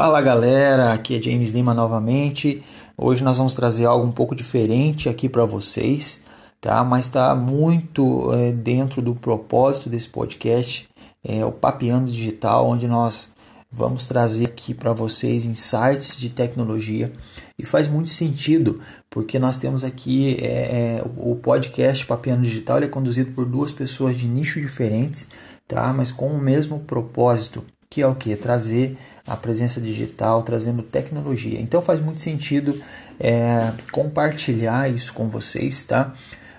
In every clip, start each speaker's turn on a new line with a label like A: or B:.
A: Fala galera, aqui é James Lima novamente. Hoje nós vamos trazer algo um pouco diferente aqui para vocês, tá? Mas está muito é, dentro do propósito desse podcast, é o Papiando Digital, onde nós vamos trazer aqui para vocês insights de tecnologia e faz muito sentido porque nós temos aqui é, é, o podcast Papiando Digital, ele é conduzido por duas pessoas de nicho diferentes, tá? Mas com o mesmo propósito que é o que? Trazer a presença digital, trazendo tecnologia. Então faz muito sentido é, compartilhar isso com vocês, tá?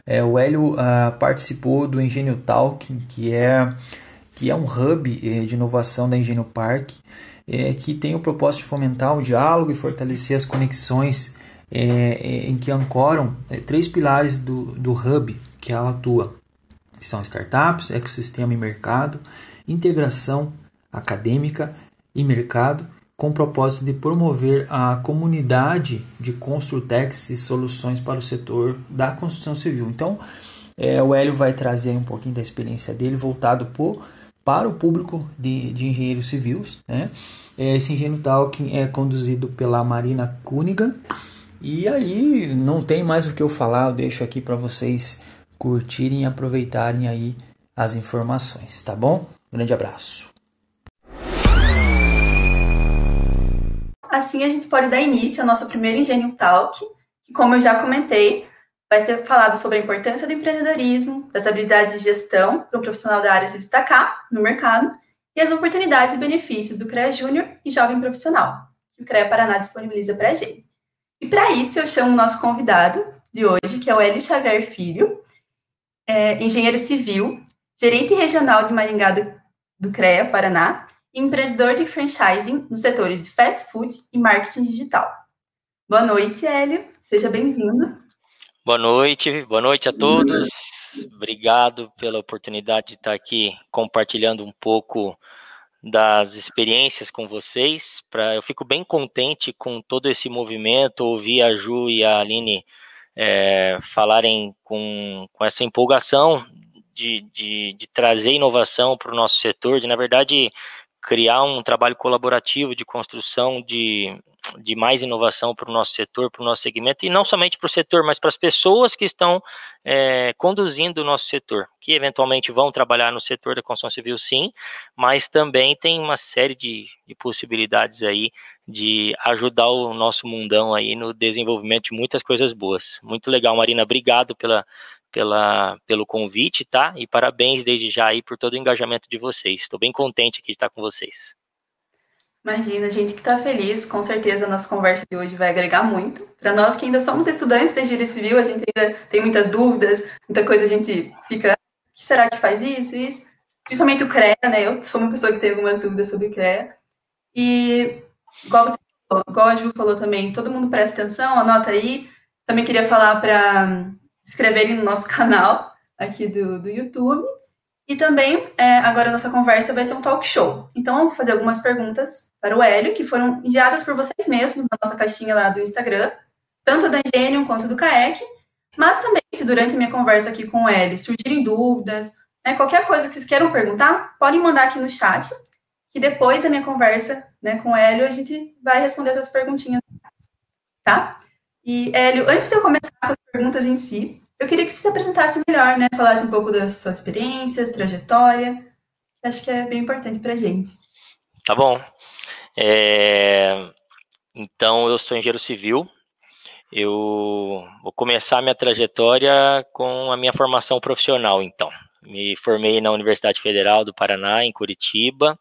A: É, o Hélio uh, participou do Engenho Talking, que é, que é um hub é, de inovação da Engenho Park, é, que tem o propósito de fomentar o diálogo e fortalecer as conexões é, é, em que ancoram três pilares do, do hub que ela atua, que são startups, ecossistema e mercado, integração acadêmica e mercado, com o propósito de promover a comunidade de construtex e soluções para o setor da construção civil. Então, é, o Hélio vai trazer um pouquinho da experiência dele voltado por, para o público de, de engenheiros civis. Né? É, esse Engenheiro Talking é conduzido pela Marina Cuniga. E aí, não tem mais o que eu falar, eu deixo aqui para vocês curtirem e aproveitarem aí as informações, tá bom? Grande abraço.
B: Assim, a gente pode dar início ao nosso primeiro Engenho Talk, que, como eu já comentei, vai ser falado sobre a importância do empreendedorismo, das habilidades de gestão para um profissional da área se destacar no mercado e as oportunidades e benefícios do CREA Júnior e Jovem Profissional, que o CREA Paraná disponibiliza para a gente. E para isso, eu chamo o nosso convidado de hoje, que é o Hélio Xavier Filho, é, engenheiro civil, gerente regional de Maringá do, do CREA Paraná empreendedor de franchising nos setores de fast food e marketing digital. Boa noite, Hélio. Seja bem-vindo.
C: Boa noite, boa noite a todos. Obrigado pela oportunidade de estar aqui compartilhando um pouco das experiências com vocês. Pra, eu fico bem contente com todo esse movimento, ouvir a Ju e a Aline é, falarem com, com essa empolgação de, de, de trazer inovação para o nosso setor, de, na verdade, criar um trabalho colaborativo de construção de, de mais inovação para o nosso setor, para o nosso segmento, e não somente para o setor, mas para as pessoas que estão é, conduzindo o nosso setor, que eventualmente vão trabalhar no setor da construção civil, sim, mas também tem uma série de, de possibilidades aí de ajudar o nosso mundão aí no desenvolvimento de muitas coisas boas. Muito legal, Marina, obrigado pela, pela, pelo convite, tá? E parabéns desde já aí por todo o engajamento de vocês. Estou bem contente aqui de estar com vocês.
B: Imagina, a gente que está feliz, com certeza a nossa conversa de hoje vai agregar muito. Para nós que ainda somos estudantes de engenharia civil, a gente ainda tem muitas dúvidas, muita coisa a gente fica, o que será que faz isso, isso? Principalmente o CREA, né? Eu sou uma pessoa que tem algumas dúvidas sobre o CREA. E, igual você falou, igual a Ju falou também, todo mundo presta atenção, anota aí. Também queria falar para inscreverem no nosso canal aqui do, do YouTube. E também, é, agora a nossa conversa vai ser um talk show. Então, eu vou fazer algumas perguntas para o Hélio, que foram enviadas por vocês mesmos na nossa caixinha lá do Instagram, tanto da Genium quanto do CAEC. Mas também, se durante a minha conversa aqui com o Hélio surgirem dúvidas, né, qualquer coisa que vocês queiram perguntar, podem mandar aqui no chat, que depois da minha conversa né, com o Hélio, a gente vai responder essas perguntinhas. Tá? E, Hélio, antes de eu começar com as perguntas em si, eu queria que você se apresentasse melhor, né? Falasse um pouco das suas experiências, trajetória. Acho que é bem importante para a gente.
C: Tá bom. É... Então, eu sou engenheiro civil. Eu vou começar minha trajetória com a minha formação profissional, então. Me formei na Universidade Federal do Paraná, em Curitiba,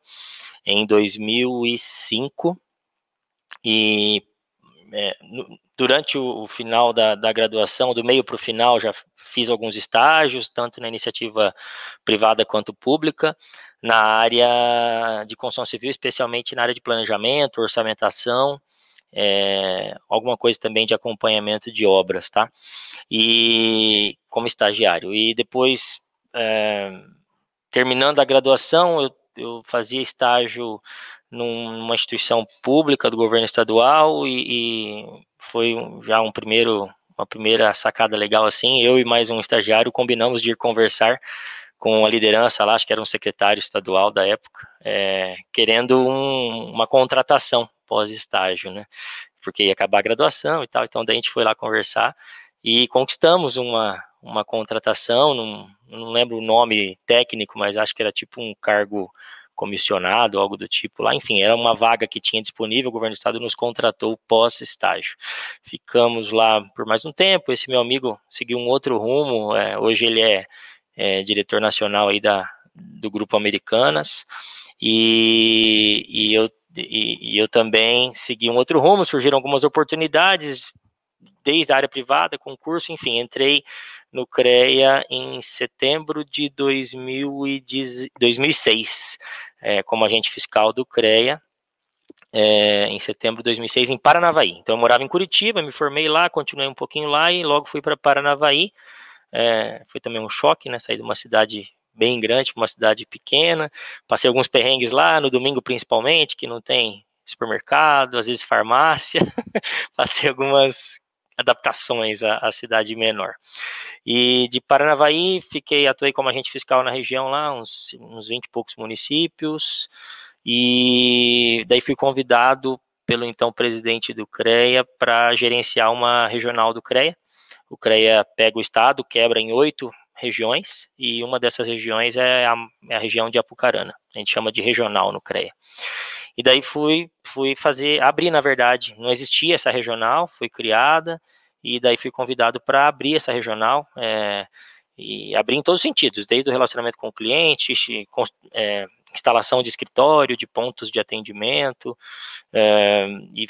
C: em 2005. E é, durante o, o final da, da, graduação, do meio para o final, já fiz alguns estágios, tanto na iniciativa privada quanto pública, na área de construção civil, especialmente na área de planejamento, orçamentação, é, alguma coisa também de acompanhamento de obras, tá? E como estagiário. E depois, é, terminando a graduação, eu, eu fazia estágio numa instituição pública do governo estadual e, e foi já um primeiro, uma primeira sacada legal assim. Eu e mais um estagiário combinamos de ir conversar com a liderança lá, acho que era um secretário estadual da época, é, querendo um, uma contratação pós-estágio, né? Porque ia acabar a graduação e tal, então daí a gente foi lá conversar e conquistamos uma, uma contratação, não, não lembro o nome técnico, mas acho que era tipo um cargo comissionado, algo do tipo lá, enfim, era uma vaga que tinha disponível, o governo do estado nos contratou pós-estágio. Ficamos lá por mais um tempo, esse meu amigo seguiu um outro rumo, é, hoje ele é, é, diretor nacional aí da, do Grupo Americanas, e, e eu, e, e eu também segui um outro rumo, surgiram algumas oportunidades, desde a área privada, concurso, enfim, entrei no CREA em setembro de 2006 é, como agente fiscal do CREA, é, em setembro de 2006, em Paranavaí. Então, eu morava em Curitiba, me formei lá, continuei um pouquinho lá e logo fui para Paranavaí. É, foi também um choque, né? Sair de uma cidade bem grande para uma cidade pequena. Passei alguns perrengues lá, no domingo principalmente, que não tem supermercado, às vezes farmácia. Passei algumas adaptações à, à, cidade menor. E de Paranavaí, fiquei, atuei como agente fiscal na região lá, uns, uns 20 e poucos municípios, e daí fui convidado pelo então presidente do CREA para gerenciar uma regional do CREA. O CREA pega o estado, quebra em oito regiões, e uma dessas regiões é a, é a região de Apucarana, a gente chama de regional no CREA. E daí fui, fui fazer, abrir na verdade, não existia essa regional, foi criada, e daí fui convidado para abrir essa regional, é, e abrir em todos os sentidos, desde o relacionamento com o cliente, com, é, instalação de escritório, de pontos de atendimento, é, e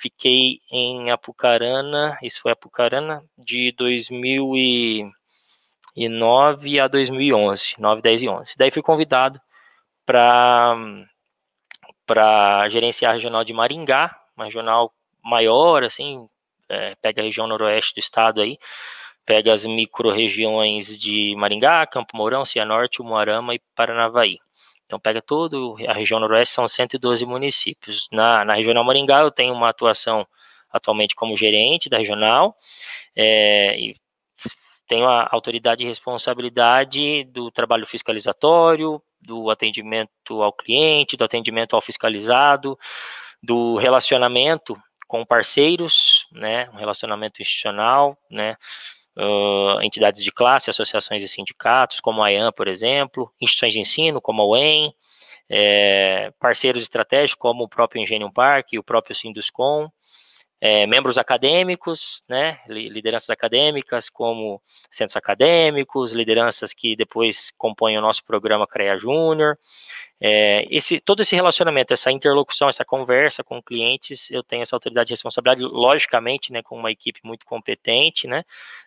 C: fiquei em Apucarana, isso foi Apucarana, de 2009 a 2011, 9, 10 e 11. Daí fui convidado para para gerenciar a regional de Maringá, uma regional maior, assim, é, pega a região noroeste do estado aí, pega as micro-regiões de Maringá, Campo Mourão, Cianorte, Umuarama e Paranavaí. Então pega todo a região noroeste, são 112 municípios. Na, na regional Maringá eu tenho uma atuação atualmente como gerente da regional, é, e tenho a autoridade e responsabilidade do trabalho fiscalizatório, do atendimento ao cliente, do atendimento ao fiscalizado, do relacionamento com parceiros, né, um relacionamento institucional, né, uh, entidades de classe, associações e sindicatos, como a EAN, por exemplo, instituições de ensino, como a UEM, é, parceiros estratégicos, como o próprio Engenho Parque, o próprio Sinduscom, é, membros acadêmicos, né, lideranças acadêmicas, como centros acadêmicos, lideranças que depois compõem o nosso programa CREA Júnior. É, esse, todo esse relacionamento, essa interlocução, essa conversa com clientes, eu tenho essa autoridade e responsabilidade, logicamente, né, com uma equipe muito competente, né,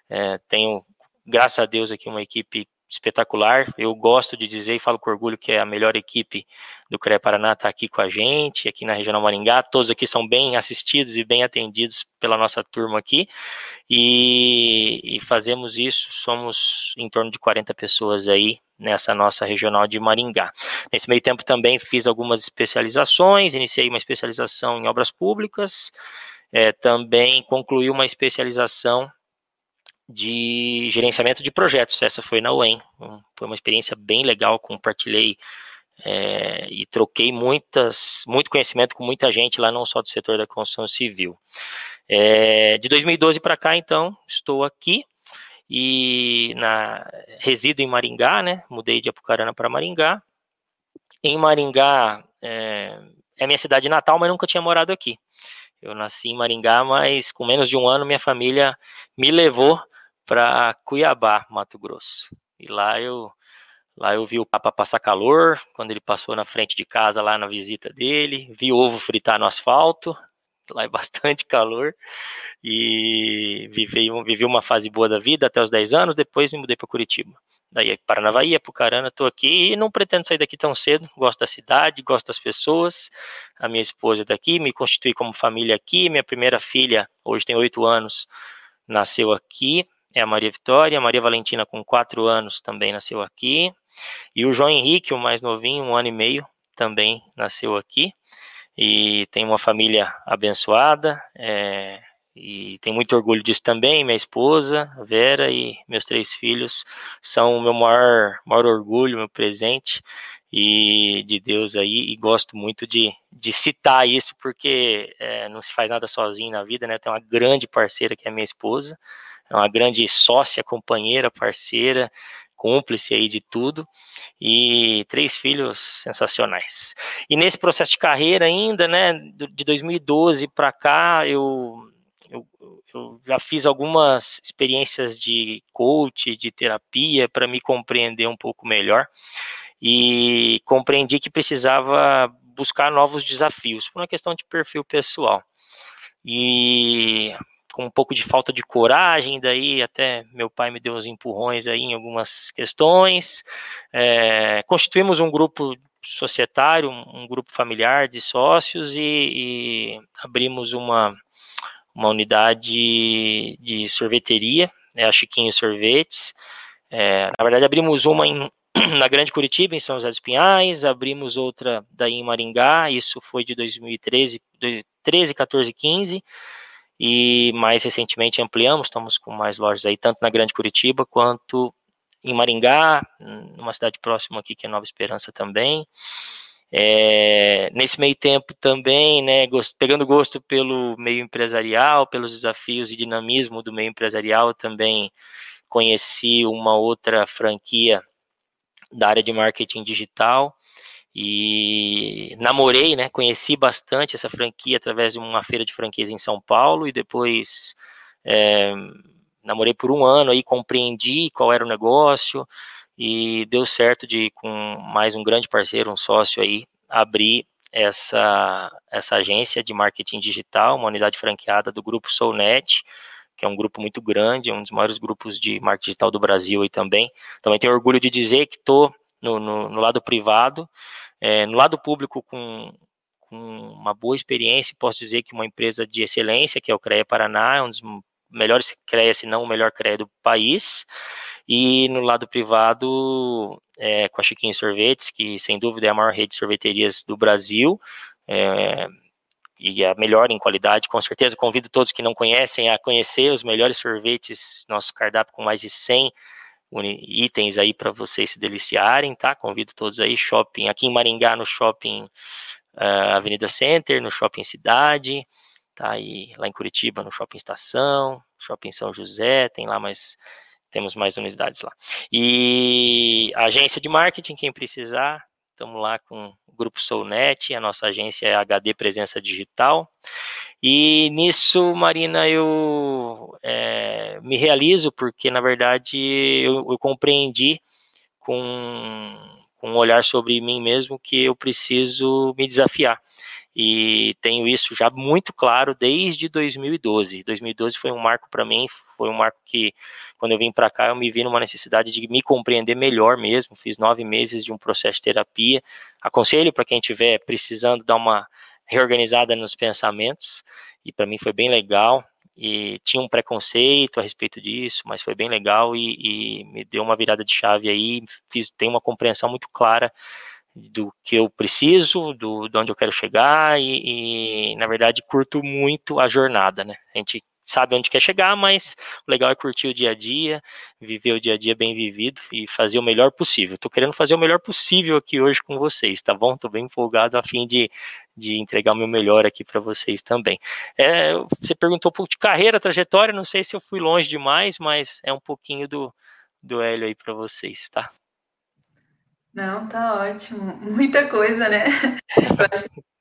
C: é, tenho, graças a Deus, aqui uma equipe espetacular. Eu gosto de dizer e falo com orgulho que é a melhor equipe do CREA Paraná está aqui com a gente, aqui na Regional Maringá. Todos aqui são bem assistidos e bem atendidos pela nossa turma aqui. E, e fazemos isso, somos em torno de 40 pessoas aí nessa nossa regional de Maringá. Nesse meio tempo também fiz algumas especializações, iniciei uma especialização em obras públicas, é, também concluí uma especialização de gerenciamento de projetos. Essa foi na UEM. Foi uma experiência bem legal, compartilhei é, e troquei muitas, muito conhecimento com muita gente lá, não só do setor da construção civil. É, de 2012 para cá, então, estou aqui e na, resido em Maringá, né? Mudei de Apucarana para Maringá. Em Maringá é, é minha cidade natal, mas nunca tinha morado aqui. Eu nasci em Maringá, mas com menos de um ano minha família me levou para Cuiabá, Mato Grosso. E lá eu lá eu vi o Papa passar calor quando ele passou na frente de casa lá na visita dele, vi ovo fritar no asfalto, lá é bastante calor. E vivi, vivi uma fase boa da vida até os 10 anos, depois me mudei para Curitiba. Daí Paranavaí, Apucarana, estou aqui e não pretendo sair daqui tão cedo. Gosto da cidade, gosto das pessoas. A minha esposa é daqui, me constituí como família aqui. Minha primeira filha, hoje tem oito anos, nasceu aqui é a Maria Vitória, a Maria Valentina com quatro anos também nasceu aqui, e o João Henrique, o mais novinho, um ano e meio, também nasceu aqui, e tem uma família abençoada, é, e tenho muito orgulho disso também, minha esposa, Vera, e meus três filhos são o meu maior, maior orgulho, meu presente, e de Deus aí, e gosto muito de, de citar isso, porque é, não se faz nada sozinho na vida, né? Tem uma grande parceira que é minha esposa, é uma grande sócia, companheira, parceira, cúmplice aí de tudo, e três filhos sensacionais. E nesse processo de carreira ainda, né, de 2012 para cá, eu, eu, eu, já fiz algumas experiências de coach, de terapia, para me compreender um pouco melhor, e compreendi que precisava buscar novos desafios, por uma questão de perfil pessoal. E com um pouco de falta de coragem, daí até meu pai me deu uns empurrões aí em algumas questões. É, constituímos um grupo societário, um, um grupo familiar de sócios e, e, abrimos uma, uma unidade de sorveteria, né, a Chiquinho Sorvetes. É, na verdade, abrimos uma em, na Grande Curitiba, em São José dos Pinhais, abrimos outra daí em Maringá, isso foi de 2013, 13, 14, 15 e mais recentemente ampliamos, estamos com mais lojas aí, tanto na Grande Curitiba quanto em Maringá, numa cidade próxima aqui que é Nova Esperança também. É, nesse meio tempo também, né, gost, pegando gosto pelo meio empresarial, pelos desafios e dinamismo do meio empresarial, também conheci uma outra franquia da área de marketing digital, e namorei, né, conheci bastante essa franquia através de uma feira de franquias em São Paulo e depois é, namorei por um ano aí compreendi qual era o negócio e deu certo de com mais um grande parceiro, um sócio aí, abrir essa essa agência de marketing digital, uma unidade franqueada do grupo Soulnet, que é um grupo muito grande, um dos maiores grupos de marketing digital do Brasil aí também. Também tenho orgulho de dizer que estou no, no, no, lado privado é, no lado público, com, com, uma boa experiência, posso dizer que uma empresa de excelência, que é o CREA Paraná, é um dos melhores CREA, se não o melhor CREA do país. E no lado privado, é, com a Chiquinho Sorvetes, que sem dúvida é a maior rede de sorveterias do Brasil. É, e a melhor em qualidade, com certeza. Convido todos que não conhecem a conhecer os melhores sorvetes, nosso cardápio com mais de 100 itens aí para vocês se deliciarem, tá? Convido todos aí, shopping, aqui em Maringá, no shopping uh, Avenida Center, no shopping Cidade, tá? E lá em Curitiba, no shopping Estação, shopping São José, tem lá mais, temos mais unidades lá. E agência de marketing, quem precisar, estamos lá com o Grupo Soulnet, a nossa agência é HD Presença Digital, e nisso, Marina, eu é, me realizo porque, na verdade, eu, eu compreendi com, com um olhar sobre mim mesmo que eu preciso me desafiar. E tenho isso já muito claro desde 2012. 2012 foi um marco para mim, foi um marco que, quando eu vim para cá, eu me vi numa necessidade de me compreender melhor mesmo. Fiz nove meses de um processo de terapia. Aconselho para quem estiver precisando dar uma reorganizada nos pensamentos, e para mim foi bem legal. E tinha um preconceito a respeito disso, mas foi bem legal e, e me deu uma virada de chave aí. Fiz, tenho uma compreensão muito clara do que eu preciso, do de onde eu quero chegar e, e, na verdade curto muito a jornada, né? A gente sabe onde quer chegar, mas o legal é curtir o dia a dia, viver o dia a dia bem vivido e fazer o melhor possível. Estou querendo fazer o melhor possível aqui hoje com vocês, tá bom? Estou bem empolgado a fim de, de entregar o meu melhor aqui para vocês também. É, você perguntou um pouco de carreira, trajetória, não sei se eu fui longe demais, mas é um pouquinho do, do Hélio aí para vocês, tá?
B: Não, tá ótimo. Muita coisa, né?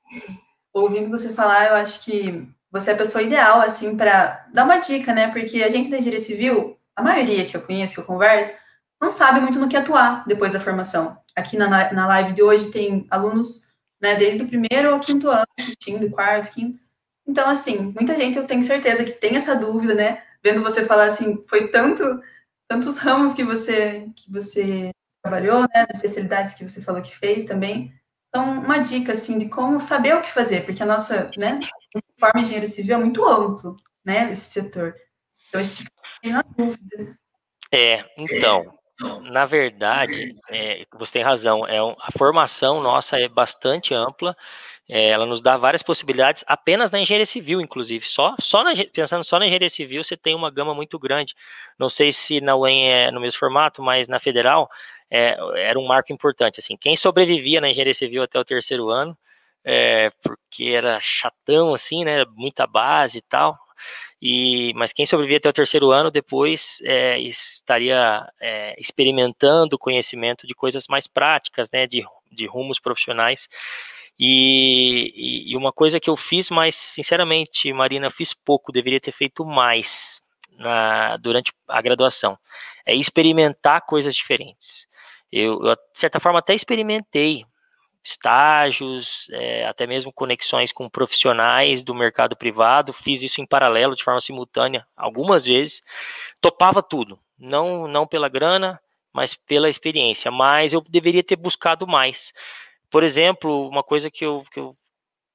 B: ouvindo você falar, eu acho que você é a pessoa ideal, assim, para dar uma dica, né? Porque a gente da engenharia civil, a maioria que eu conheço, que eu converso, não sabe muito no que atuar depois da formação. Aqui na, na live de hoje tem alunos, né, desde o primeiro ao quinto ano assistindo, quarto, quinto. Então, assim, muita gente eu tenho certeza que tem essa dúvida, né? Vendo você falar assim, foi tanto, tantos ramos que você, que você trabalhou, né? As especialidades que você falou que fez também. Então, uma dica, assim, de como saber o que fazer, porque a nossa, né, forma engenheiro civil é muito amplo, né, esse setor. Então, a gente fica na dúvida.
C: É, então, na verdade, é, você tem razão, é a formação nossa é bastante ampla, é, ela nos dá várias possibilidades, apenas na engenharia civil, inclusive, só, só na, pensando só na engenharia civil, você tem uma gama muito grande, não sei se na UEM é no mesmo formato, mas na federal, é, era um marco importante. Assim, quem sobrevivia na engenharia civil até o terceiro ano, é, porque era chatão, assim, né? Muita base e tal. E, mas quem sobrevivia até o terceiro ano depois é, estaria é, experimentando conhecimento de coisas mais práticas, né, de, de rumos profissionais. E, e, uma coisa que eu fiz, mas sinceramente, Marina, fiz pouco, deveria ter feito mais na, durante a graduação, é experimentar coisas diferentes. Eu, eu, de certa forma, até experimentei estágios, é, até mesmo conexões com profissionais do mercado privado, fiz isso em paralelo, de forma simultânea, algumas vezes, topava tudo, não, não pela grana, mas pela experiência, mas eu deveria ter buscado mais. Por exemplo, uma coisa que eu, que eu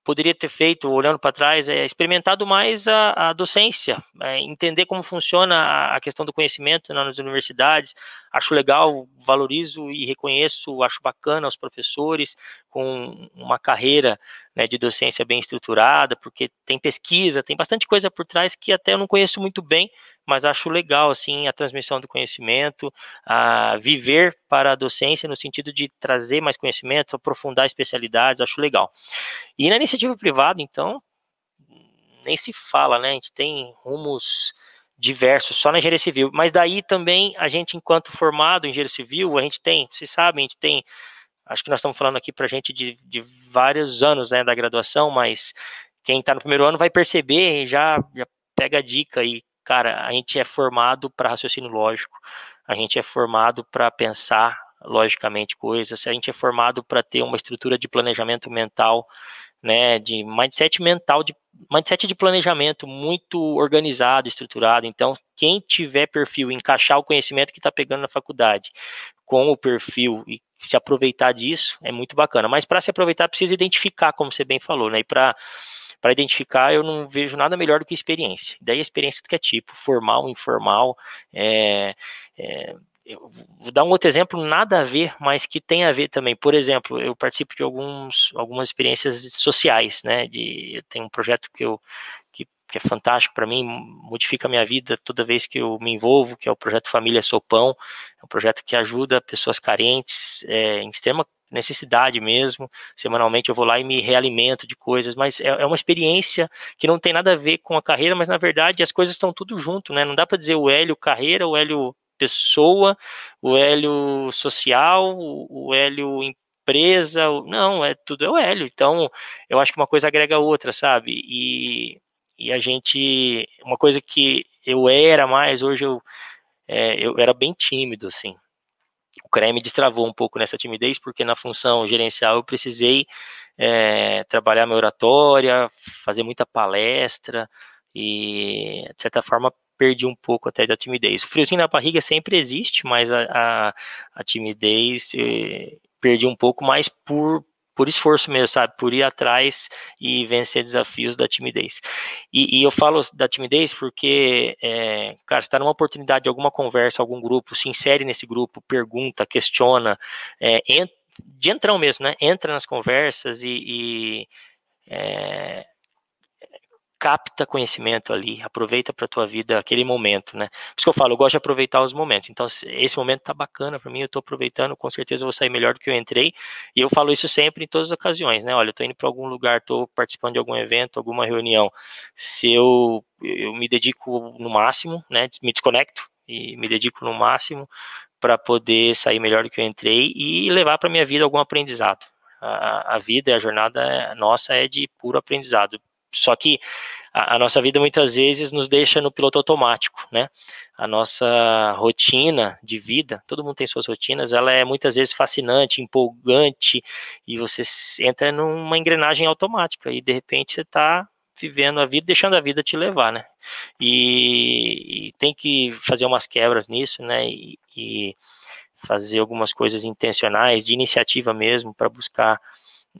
C: poderia ter feito, olhando para trás, é experimentado mais a, a docência, é entender como funciona a, questão do conhecimento nas universidades. Acho legal, valorizo e reconheço, acho bacana os professores com uma carreira né, de docência bem estruturada, porque tem pesquisa, tem bastante coisa por trás que até eu não conheço muito bem, mas acho legal assim a transmissão do conhecimento, a viver para a docência no sentido de trazer mais conhecimento, aprofundar especialidades, acho legal. E na iniciativa privada, então, nem se fala, né? A gente tem rumos diversos só na engenharia civil, mas daí também a gente, enquanto formado em engenharia civil, a gente tem, vocês sabem, a gente tem, acho que nós estamos falando aqui para gente de, de vários anos né, da graduação, mas quem está no primeiro ano vai perceber, já, já pega a dica aí, cara, a gente é formado para raciocínio lógico, a gente é formado para pensar logicamente coisas, a gente é formado para ter uma estrutura de planejamento mental, né, de mindset mental, de mindset de planejamento muito organizado, estruturado. Então, quem tiver perfil, encaixar o conhecimento que está pegando na faculdade com o perfil e se aproveitar disso, é muito bacana. Mas para se aproveitar, precisa identificar, como você bem falou, né? E para para identificar, eu não vejo nada melhor do que experiência. Daí a experiência do que é tipo, formal, informal. É, é, vou dar um outro exemplo, nada a ver, mas que tem a ver também. Por exemplo, eu participo de alguns, algumas experiências sociais, né? De, tem um projeto que eu que, que é fantástico para mim, modifica a minha vida toda vez que eu me envolvo, que é o projeto Família Sopão. É um projeto que ajuda pessoas carentes, é, em extrema necessidade mesmo. Semanalmente eu vou lá e me realimento de coisas, mas é, é, uma experiência que não tem nada a ver com a carreira, mas na verdade as coisas estão tudo junto, né? Não dá para dizer o Hélio carreira, o Hélio pessoa, o Hélio social, o Hélio empresa, não, é tudo é o Hélio. Então, eu acho que uma coisa agrega a outra, sabe? E, e a gente, uma coisa que eu era mais, hoje eu, é, eu era bem tímido, assim o CREA me destravou um pouco nessa timidez, porque na função gerencial eu precisei é, trabalhar minha oratória, fazer muita palestra e, de certa forma, perdi um pouco até da timidez. O friozinho na barriga sempre existe, mas a, a, a timidez eh, perdi um pouco mais por, por esforço mesmo, sabe? Por ir atrás e vencer desafios da timidez. E, e eu falo da timidez porque, é, cara, está numa oportunidade de alguma conversa, algum grupo, se insere nesse grupo, pergunta, questiona, é, ent, de entrão mesmo, né? Entra nas conversas e, e é, capta conhecimento ali, aproveita para tua vida aquele momento, né? Por isso que eu falo, eu gosto de aproveitar os momentos. Então, esse momento tá bacana para mim, eu estou aproveitando, com certeza vou sair melhor do que eu entrei. E eu falo isso sempre em todas as ocasiões, né? Olha, eu tô indo para algum lugar, estou participando de algum evento, alguma reunião. Se eu eu me dedico no máximo, né? Me desconecto e me dedico no máximo para poder sair melhor do que eu entrei e levar para minha vida algum aprendizado. A, a vida, a jornada nossa é de puro aprendizado só que a, a, nossa vida muitas vezes nos deixa no piloto automático, né? A nossa rotina de vida, todo mundo tem suas rotinas, ela é muitas vezes fascinante, empolgante, e você entra numa engrenagem automática e de repente você está vivendo a vida, deixando a vida te levar, né? E, e tem que fazer umas quebras nisso, né? E, e fazer algumas coisas intencionais, de iniciativa mesmo, para buscar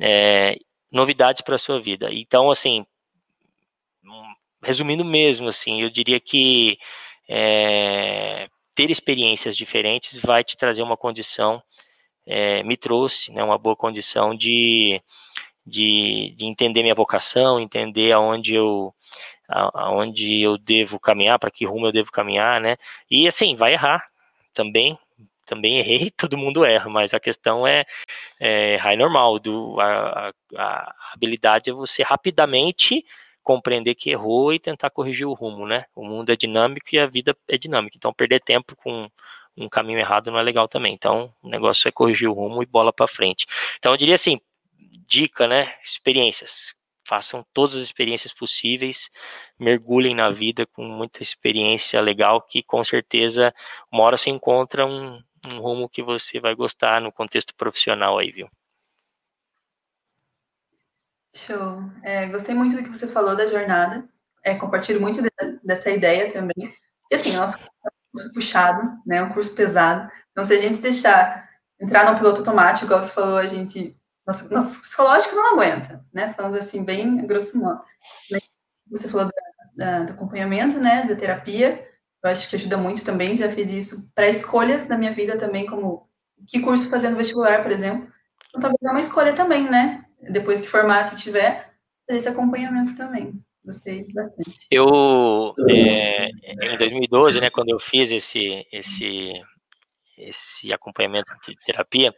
C: é, novidades para a sua vida. Então, assim, resumindo mesmo, assim, eu diria que é, ter experiências diferentes vai te trazer uma condição, é, me trouxe né, uma boa condição de, de, de, entender minha vocação, entender aonde eu aonde eu devo caminhar, para que rumo eu devo caminhar, né? E assim, vai errar também, também errei, todo mundo erra, mas a questão é, é errar é normal. Do, a, a, a habilidade é você rapidamente compreender que errou e tentar corrigir o rumo, né? O mundo é dinâmico e a vida é dinâmica. Então, perder tempo com um caminho errado não é legal também. Então, o negócio é corrigir o rumo e bola para frente. Então, eu diria assim, dica, né? Experiências. Façam todas as experiências possíveis, mergulhem na vida com muita experiência legal, que com certeza uma hora você encontra um, um rumo que você vai gostar no contexto profissional aí, viu?
B: Show. É, gostei muito do que você falou da jornada. É, compartilho muito de, dessa ideia também. E assim, nosso curso é um curso puxado, né? Um curso pesado. Então, se a gente deixar entrar no piloto automático, igual você falou, a gente. Nosso, nosso psicológico não aguenta, né? Falando assim, bem grosso modo. Você falou da, da, do acompanhamento, né? Da terapia. Eu acho que ajuda muito também. Já fiz isso para escolhas da minha vida também, como que curso fazer no vestibular, por exemplo. Então, talvez é uma escolha também, né? Depois que formar, se tiver, fazer esse acompanhamento também. Gostei bastante.
C: Eu, é, em 2012, né, quando eu fiz esse, esse, esse acompanhamento de terapia,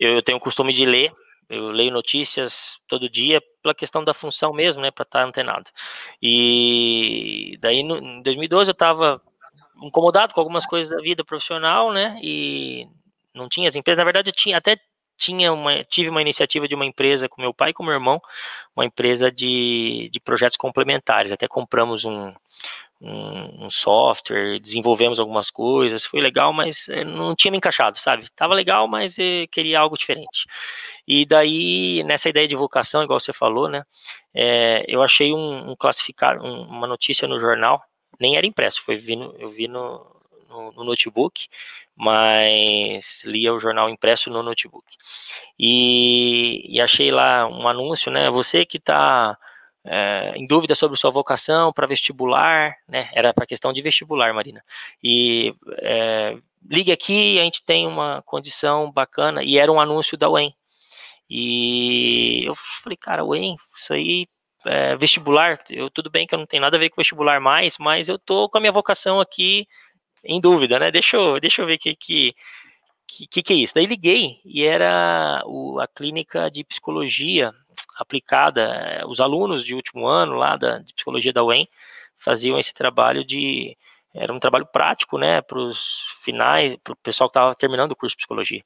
C: eu, eu tenho o costume de ler eu leio notícias todo dia pela questão da função mesmo, né, para estar antenado. E daí no, em 2012 eu estava incomodado com algumas coisas da vida profissional, né, e não tinha as empresas, na verdade eu tinha até tinha uma, tive uma iniciativa de uma empresa com meu pai e com meu irmão, uma empresa de, de projetos complementares. Até compramos um, um, um, software, desenvolvemos algumas coisas, foi legal, mas eh, não tinha me encaixado, sabe? Tava legal, mas eh, queria algo diferente. E daí, nessa ideia de vocação, igual você falou, né? É, eu achei um, um classificar, um, uma notícia no jornal, nem era impresso, foi vi no, eu vi no, no, no notebook, mas lia o jornal impresso no notebook. E, e achei lá um anúncio, né? Você que está é, em dúvida sobre sua vocação para vestibular, né? Era para questão de vestibular, Marina. E é, ligue aqui, a gente tem uma condição bacana. E era um anúncio da UEM. E eu falei, cara, UEM, isso aí é, vestibular, eu tudo bem que eu não tenho nada a ver com vestibular mais, mas eu tô com a minha vocação aqui em dúvida, né? Deixa eu, deixa eu ver o que, que, que, que é isso. Daí liguei e era o, a clínica de psicologia aplicada. Os alunos de último ano lá da, de psicologia da UEM faziam esse trabalho de. Era um trabalho prático, né, para os finais, para o pessoal que estava terminando o curso de psicologia.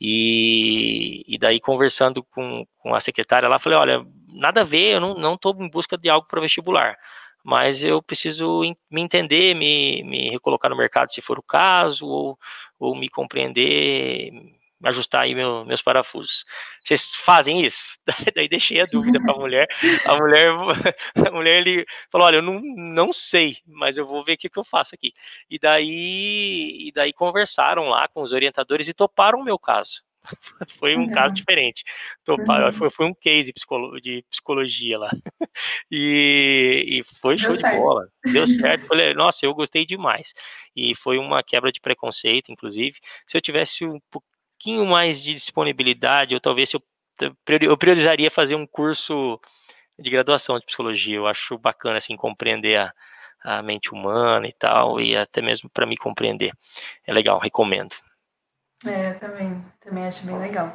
C: E, e daí, conversando com, com a secretária lá, falei: olha, nada a ver, eu não estou em busca de algo para vestibular mas eu preciso me entender, me, me recolocar no mercado se for o caso, ou, ou me compreender, ajustar aí meu, meus parafusos. Vocês fazem isso? Daí deixei a dúvida para a mulher. A mulher, a mulher ele falou: olha, eu não, não sei, mas eu vou ver o que, que eu faço aqui. E daí, e daí conversaram lá com os orientadores e toparam o meu caso. foi um caso diferente. Foi, foi, um case de psicologia lá. E, e foi Deu show certo. de bola. Deu certo. Falei, nossa, eu gostei demais. E foi uma quebra de preconceito, inclusive. Se eu tivesse um pouquinho mais de disponibilidade, ou talvez eu, eu priorizaria fazer um curso de graduação de psicologia. Eu acho bacana assim compreender a, a mente humana e tal, e até mesmo para me compreender. É legal, recomendo.
B: É, também, também acho bem legal.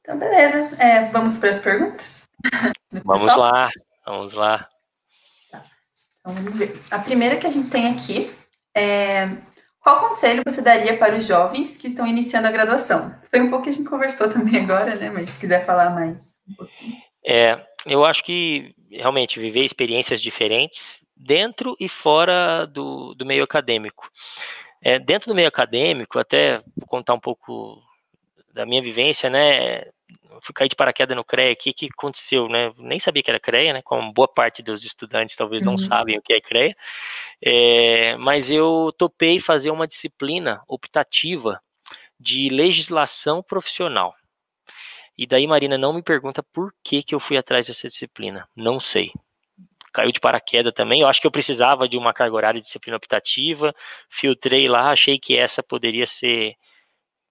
B: Então, beleza. É, vamos para as perguntas?
C: vamos lá, vamos lá.
B: Tá. Então, vamos ver. A primeira que a gente tem aqui é qual conselho você daria para os jovens que estão iniciando a graduação? Foi um pouco que a gente conversou também agora, né? Mas se quiser falar mais um pouquinho.
C: É, eu acho que realmente viver experiências diferentes dentro e fora do, do meio acadêmico. É, dentro do meio acadêmico, até vou contar um pouco da minha vivência, né? Fui cair de paraquedas no CREA aqui, o que aconteceu, né? Nem sabia que era CREA, né? Como boa parte dos estudantes talvez não uhum. sabem o que é CREA. É, mas eu topei fazer uma disciplina optativa de legislação profissional. E daí, Marina, não me pergunta por que, que eu fui atrás dessa disciplina. Não sei caiu de paraquedas também. Eu acho que eu precisava de uma carga horária de disciplina optativa, filtrei lá, achei que essa poderia ser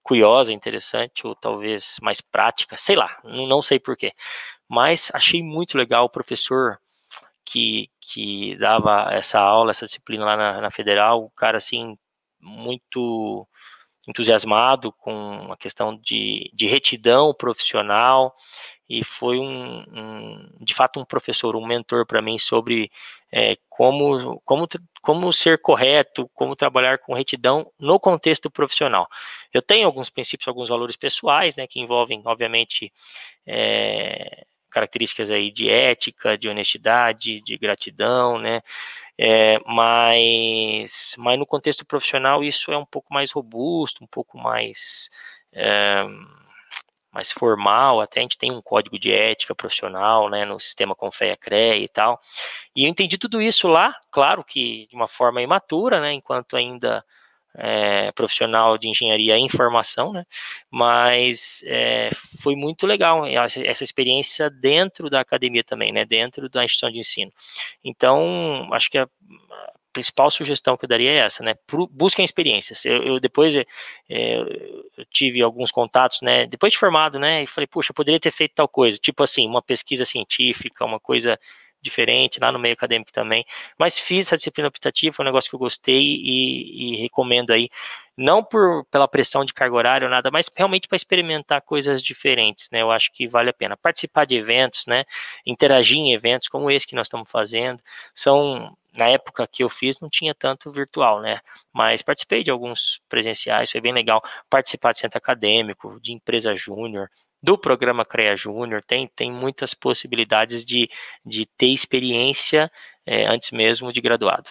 C: curiosa, interessante, ou talvez mais prática, sei lá, não, não sei porquê. Mas achei muito legal o professor que, que dava essa aula, essa disciplina lá na, na Federal, o cara assim, muito entusiasmado com a questão de, de retidão profissional e foi um, um, de fato um professor, um mentor para mim sobre é, como, como, como ser correto, como trabalhar com retidão no contexto profissional. Eu tenho alguns princípios, alguns valores pessoais, né, que envolvem, obviamente, é, características aí de ética, de honestidade, de gratidão, né, é, mas, mas no contexto profissional isso é um pouco mais robusto, um pouco mais é, mais formal, até a gente tem um código de ética profissional, né, no sistema Confeia CREA e tal. E eu entendi tudo isso lá, claro que de uma forma imatura, né, enquanto ainda é, profissional de engenharia em formação, né, mas é, foi muito legal essa experiência dentro da academia também, né, dentro da instituição de ensino. Então, acho que a, principal sugestão que eu daria é essa, né? Busquem experiências. Eu, eu depois é, eu tive alguns contatos, né? Depois de formado, né? E falei, puxa, eu poderia ter feito tal coisa, tipo assim, uma pesquisa científica, uma coisa diferente lá no meio acadêmico também. Mas fiz essa disciplina optativa, foi um negócio que eu gostei e, e recomendo aí, não por pela pressão de carga horária ou nada, mas realmente para experimentar coisas diferentes, né? Eu acho que vale a pena participar de eventos, né? Interagir em eventos como esse que nós estamos fazendo, são na época que eu fiz não tinha tanto virtual, né? Mas participei de alguns presenciais, foi bem legal participar de centro acadêmico, de empresa júnior, do programa CREA Júnior, tem, tem muitas possibilidades de, de ter experiência é, antes mesmo de graduado.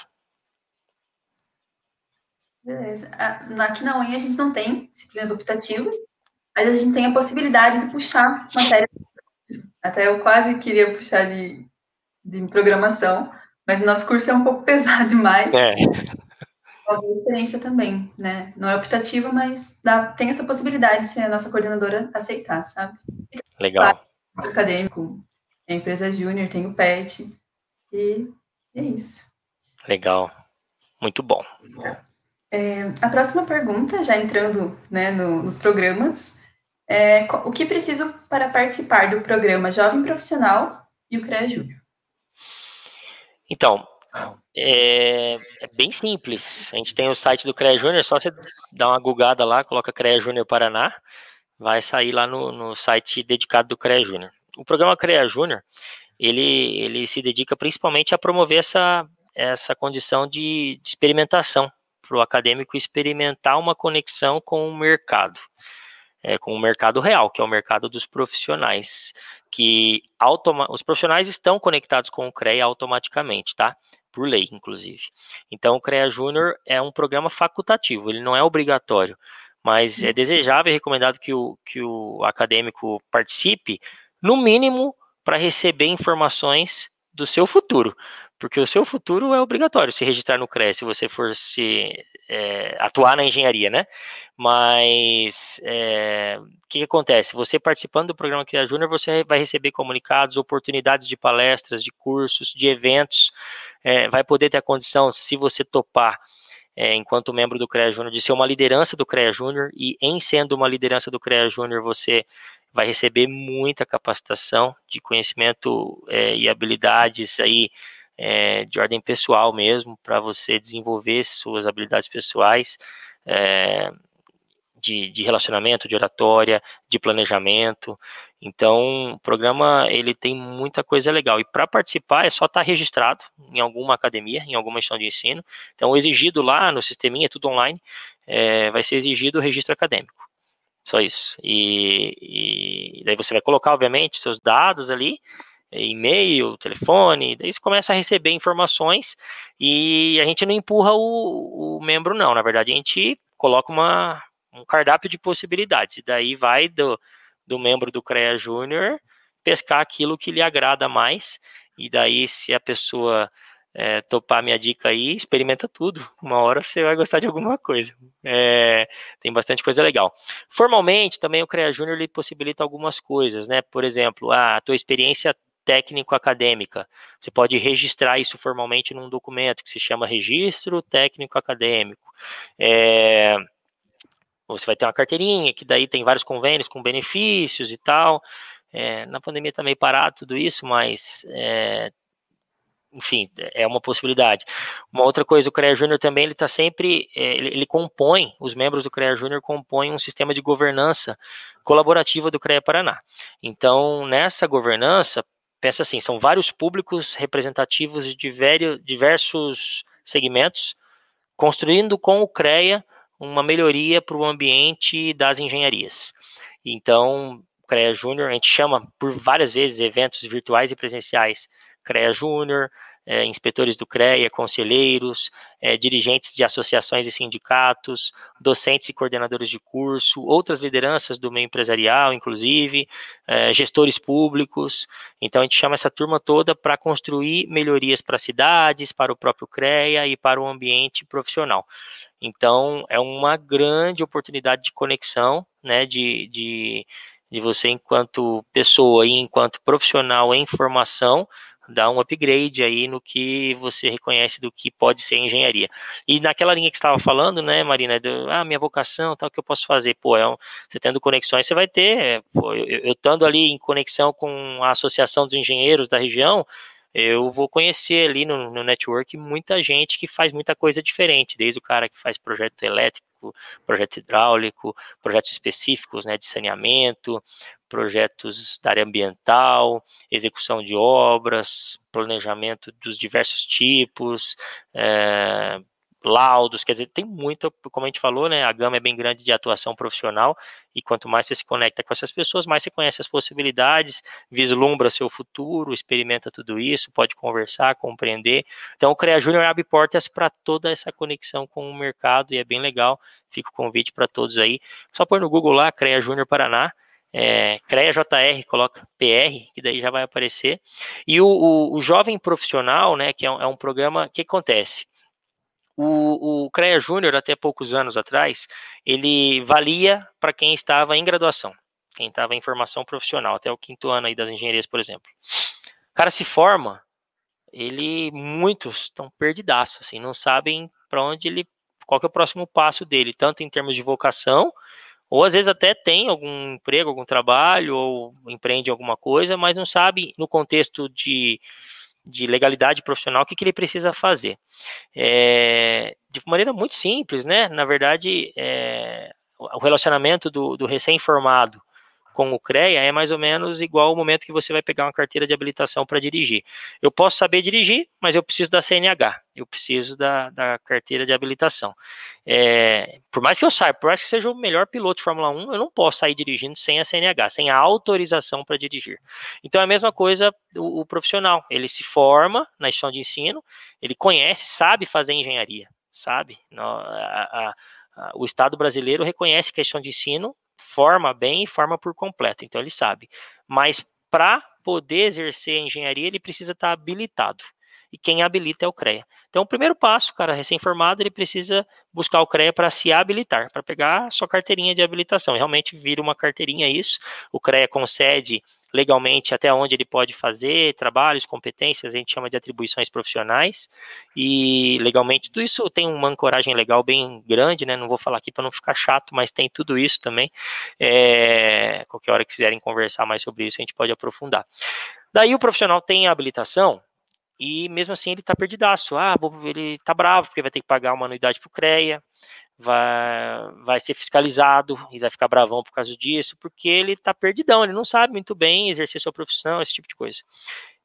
B: Beleza. Ah, aqui na UEM a gente não tem disciplinas optativas, mas a gente tem a possibilidade de puxar matéria. Até eu quase queria puxar de, de programação, mas nosso curso é um pouco pesado demais. É. Uma boa experiência também, né? Não é optativa, mas dá, tem essa possibilidade se a nossa coordenadora aceitar, sabe?
C: Legal.
B: O acadêmico, a empresa júnior, tem o PET, e é isso.
C: Legal. Muito bom.
B: É, a próxima pergunta, já entrando né, no, nos programas, é o que preciso para participar do programa Jovem Profissional e o CREA Júnior?
C: Então, é, é, bem simples. A gente tem o site do CREA Júnior, é só você dar uma gugada lá, coloca CREA Júnior Paraná, vai sair lá no, no site dedicado do CREA Júnior. O programa CREA Júnior, ele, ele se dedica principalmente a promover essa, essa condição de, de experimentação, para o acadêmico experimentar uma conexão com o mercado, é, com o mercado real, que é o mercado dos profissionais que automa os profissionais estão conectados com o CREA automaticamente, tá? Por lei, inclusive. Então, o CREA Júnior é um programa facultativo, ele não é obrigatório, mas é desejável e recomendado que o, que o acadêmico participe, no mínimo, para receber informações do seu futuro, porque o seu futuro é obrigatório se registrar no CREA, se você for se é, atuar na engenharia, né? Mas é, o que, que, acontece? Você participando do programa Cria Júnior, você vai receber comunicados, oportunidades de palestras, de cursos, de eventos, é, vai poder ter a condição, se você topar, é, enquanto membro do CREA Júnior, de ser uma liderança do CREA Júnior, e em sendo uma liderança do CREA Júnior, você vai receber muita capacitação de conhecimento é, e habilidades aí é, de ordem pessoal mesmo, para você desenvolver suas habilidades pessoais é, de, de, relacionamento, de oratória, de planejamento. Então, o programa ele tem muita coisa legal. E para participar é só estar tá registrado em alguma academia, em alguma instituição de ensino. Então, exigido lá no sisteminha, tudo online, é, vai ser exigido o registro acadêmico. Só isso. E, e daí você vai colocar, obviamente, seus dados ali e-mail, telefone, daí você começa a receber informações e a gente não empurra o, o membro, não. Na verdade, a gente coloca uma, um cardápio de possibilidades. E daí vai do, do membro do CREA Júnior pescar aquilo que lhe agrada mais. E daí, se a pessoa é, topar minha dica aí, experimenta tudo. Uma hora você vai gostar de alguma coisa. É, tem bastante coisa legal. Formalmente, também o CREA Júnior lhe possibilita algumas coisas, né? Por exemplo, a tua experiência técnico-acadêmica. Você pode registrar isso formalmente num documento que se chama Registro Técnico Acadêmico. É, você vai ter uma carteirinha, que daí tem vários convênios com benefícios e tal. É, na pandemia está meio parado tudo isso, mas é, enfim, é uma possibilidade. Uma outra coisa, o CREA Júnior também, ele está sempre, é, ele, ele, compõe, os membros do CREA Júnior compõem um sistema de governança colaborativa do CREA Paraná. Então, nessa governança, pensa assim, são vários públicos representativos de diversos segmentos, construindo com o CREA uma melhoria para o ambiente das engenharias. Então, CREA Júnior, a gente chama por várias vezes eventos virtuais e presenciais CREA Júnior, é, inspetores do CREA, conselheiros, é, dirigentes de associações e sindicatos, docentes e coordenadores de curso, outras lideranças do meio empresarial, inclusive, é, gestores públicos. Então, a gente chama essa turma toda para construir melhorias para cidades, para o próprio CREA e para o ambiente profissional. Então, é uma grande oportunidade de conexão, né, de, de, de você, enquanto pessoa e enquanto profissional em formação, dar um upgrade aí no que você reconhece do que pode ser engenharia. E naquela linha que estava falando, né, Marina, do, ah, minha vocação, tal, que eu posso fazer? Pô, é um, você tendo conexões, você vai ter, pô, eu, eu estando ali em conexão com a Associação dos Engenheiros da região, eu vou conhecer ali no, no network muita gente que faz muita coisa diferente, desde o cara que faz projeto elétrico, projeto hidráulico, projetos específicos né, de saneamento, projetos da área ambiental, execução de obras, planejamento dos diversos tipos, é, laudos, quer dizer, tem muito, como a gente falou, né, a gama é bem grande de atuação profissional, e quanto mais você se conecta com essas pessoas, mais você conhece as possibilidades, vislumbra seu futuro, experimenta tudo isso, pode conversar, compreender. Então, o CREA Júnior abre portas para toda essa conexão com o mercado, e é bem legal, fica o convite para todos aí. Só pôr no Google lá, CREA Júnior Paraná, é, CREA JR, coloca PR, que daí já vai aparecer. E o, o, o Jovem Profissional, né, que é um, é um programa, o que acontece? O, o CREA Júnior, até poucos anos atrás, ele valia para quem estava em graduação, quem estava em formação profissional, até o quinto ano aí das engenharias, por exemplo. O cara se forma, ele, muitos estão perdidaços, assim, não sabem para onde ele, qual é o próximo passo dele, tanto em termos de vocação, ou às vezes até tem algum emprego, algum trabalho, ou empreende alguma coisa, mas não sabe no contexto de de legalidade profissional, o que, que ele precisa fazer. É, de maneira muito simples, né? Na verdade, é, o relacionamento do, do recém-formado com o CREA é mais ou menos igual ao momento que você vai pegar uma carteira de habilitação para dirigir. Eu posso saber dirigir, mas eu preciso da CNH, eu preciso da, da carteira de habilitação. É, por mais que eu saiba, por mais que seja o melhor piloto de Fórmula 1, eu não posso sair dirigindo sem a CNH, sem a autorização para dirigir. Então é a mesma coisa o, o profissional, ele se forma na instituição de ensino, ele conhece, sabe fazer engenharia, sabe? No, a, a, o Estado brasileiro reconhece que a instituição de ensino forma bem e forma por completo, então ele sabe. Mas para poder exercer a engenharia, ele precisa estar tá habilitado. E quem habilita é o CREA. Então, o primeiro passo, cara, recém-formado, ele precisa buscar o CREA para se habilitar, para pegar a sua carteirinha de habilitação. Realmente vira uma carteirinha isso. O CREA concede legalmente até onde ele pode fazer, trabalhos, competências, a gente chama de atribuições profissionais, e legalmente tudo isso tem uma ancoragem legal bem grande, né? Não vou falar aqui para não ficar chato, mas tem tudo isso também. É, qualquer hora que quiserem conversar mais sobre isso, a gente pode aprofundar. Daí o profissional tem a habilitação, e mesmo assim ele está perdidaço. Ah, ele está bravo porque vai ter que pagar uma anuidade para o CREA, vai, vai ser fiscalizado e vai ficar bravão por causa disso, porque ele está perdidão, ele não sabe muito bem exercer sua profissão, esse tipo de coisa.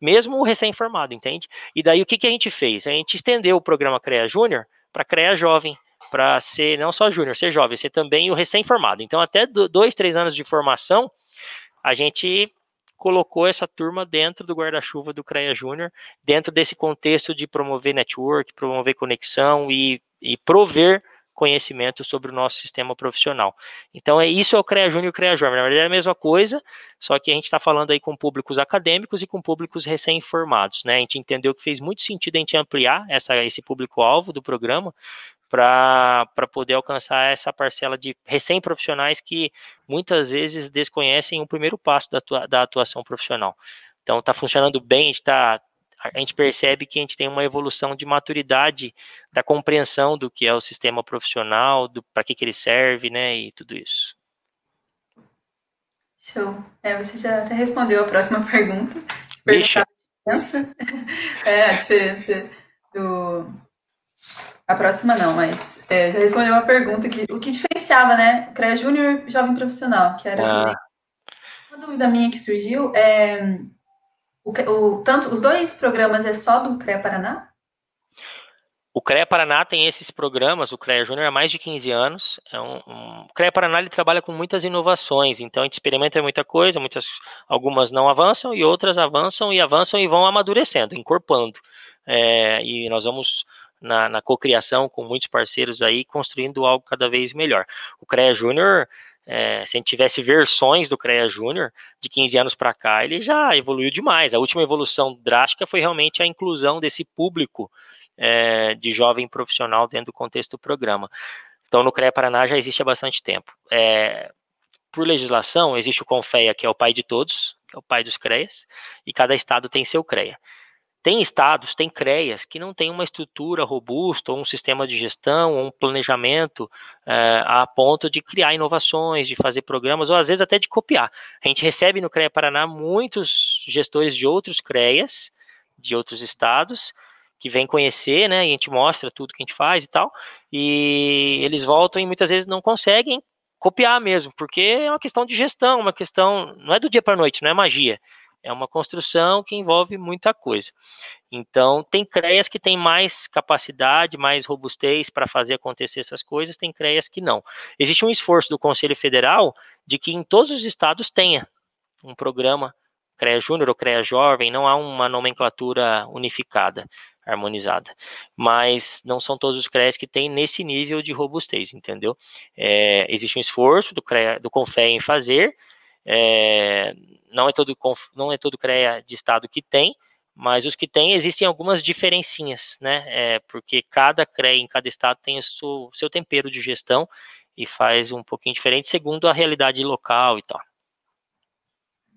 C: Mesmo o recém-formado, entende? E daí o que, que a gente fez? A gente estendeu o programa CREA Júnior para CREA Jovem, para ser não só júnior, ser jovem, ser também o recém-formado. Então, até dois, três anos de formação, a gente colocou essa turma dentro do guarda-chuva do CREA Júnior, dentro desse contexto de promover network, promover conexão e, e prover conhecimento sobre o nosso sistema profissional. Então, é isso é o CREA Júnior e o CREA Jovem. Na verdade, é a mesma coisa, só que a gente está falando aí com públicos acadêmicos e com públicos recém-informados. Né? A gente entendeu que fez muito sentido a gente ampliar essa, esse público-alvo do programa para poder alcançar essa parcela de recém-profissionais que muitas vezes desconhecem o primeiro passo da, da atuação profissional. Então, está funcionando bem, está a gente percebe que a gente tem uma evolução de maturidade da compreensão do que é o sistema profissional, do para que, que ele serve, né, e tudo isso.
B: Show. É, você já até respondeu a próxima pergunta.
C: Deixa.
B: diferença, é, a diferença do... A próxima não, mas é, já respondeu uma pergunta que o que diferenciava, né? O CREA Júnior Jovem Profissional, que era ah. uma dúvida minha que surgiu, é o, o, tanto, os dois programas é só do CREA Paraná?
C: O CREA Paraná tem esses programas, o CREA Júnior há mais de 15 anos. É um, um, o CREA Paraná ele trabalha com muitas inovações, então a gente experimenta muita coisa, muitas, algumas não avançam e outras avançam e avançam e vão amadurecendo, incorporando. É, e nós vamos na, na cocriação com muitos parceiros aí, construindo algo cada vez melhor. O CREA Júnior, é, se a gente tivesse versões do CREA Júnior de 15 anos para cá, ele já evoluiu demais. A última evolução drástica foi realmente a inclusão desse público é, de jovem profissional dentro do contexto do programa. Então, no CREA Paraná já existe há bastante tempo. É, por legislação, existe o CONFEA, que é o pai de todos, que é o pai dos CREAs, e cada estado tem seu CREA. Tem estados, tem CREAs, que não tem uma estrutura robusta, ou um sistema de gestão, ou um planejamento é, a ponto de criar inovações, de fazer programas, ou às vezes até de copiar. A gente recebe no CREA Paraná muitos gestores de outros CREAs, de outros estados, que vem conhecer, né? E a gente mostra tudo que a gente faz e tal. E eles voltam e muitas vezes não conseguem copiar mesmo, porque é uma questão de gestão, uma questão, não é do dia para a noite, não é magia. É uma construção que envolve muita coisa. Então, tem CREAs que têm mais capacidade, mais robustez para fazer acontecer essas coisas, tem CREAs que não. Existe um esforço do Conselho Federal de que em todos os estados tenha um programa CREA Júnior ou CREA Jovem, não há uma nomenclatura unificada harmonizada. Mas não são todos os CREAs que têm nesse nível de robustez, entendeu? É, existe um esforço do, CREA, do CONFEA em fazer, é, não, é todo, não é todo CREA de estado que tem, mas os que têm, existem algumas diferencinhas, né? É, porque cada CREA em cada estado tem o seu, seu tempero de gestão e faz um pouquinho diferente segundo a realidade local e tal.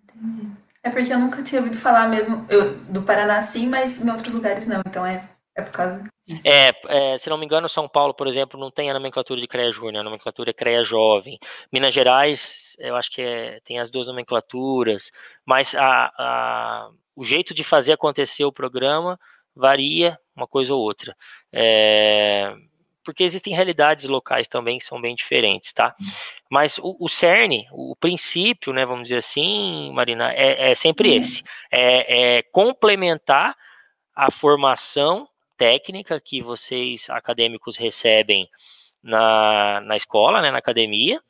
B: Entendi. É porque eu nunca tinha ouvido falar mesmo eu, do Paraná sim, mas em outros lugares não. Então é, é por causa disso.
C: É, é, se não me engano, São Paulo, por exemplo, não tem a nomenclatura de CREA Júnior, a nomenclatura é CREA Jovem. Minas Gerais, eu acho que é, tem as duas nomenclaturas, mas a, a, o jeito de fazer acontecer o programa varia uma coisa ou outra. É, porque existem realidades locais também que são bem diferentes, tá? Hum. Mas o, o CERN, o princípio, né, vamos dizer assim, Marina, é, é sempre hum. esse: é, é, complementar a formação técnica que vocês acadêmicos recebem na, na escola, né, na academia,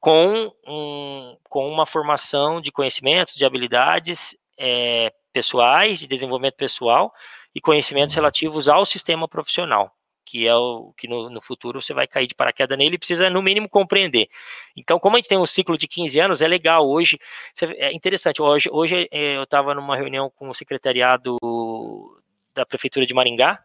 C: com, um, com uma formação de conhecimentos, de habilidades é, pessoais, de desenvolvimento pessoal e conhecimentos hum. relativos ao sistema profissional que é o que no, no, futuro você vai cair de paraquedas nele, precisa no mínimo compreender. Então, como a gente tem um ciclo de 15 anos, é legal hoje, é interessante, hoje, hoje é, eu estava numa reunião com o secretariado da Prefeitura de Maringá,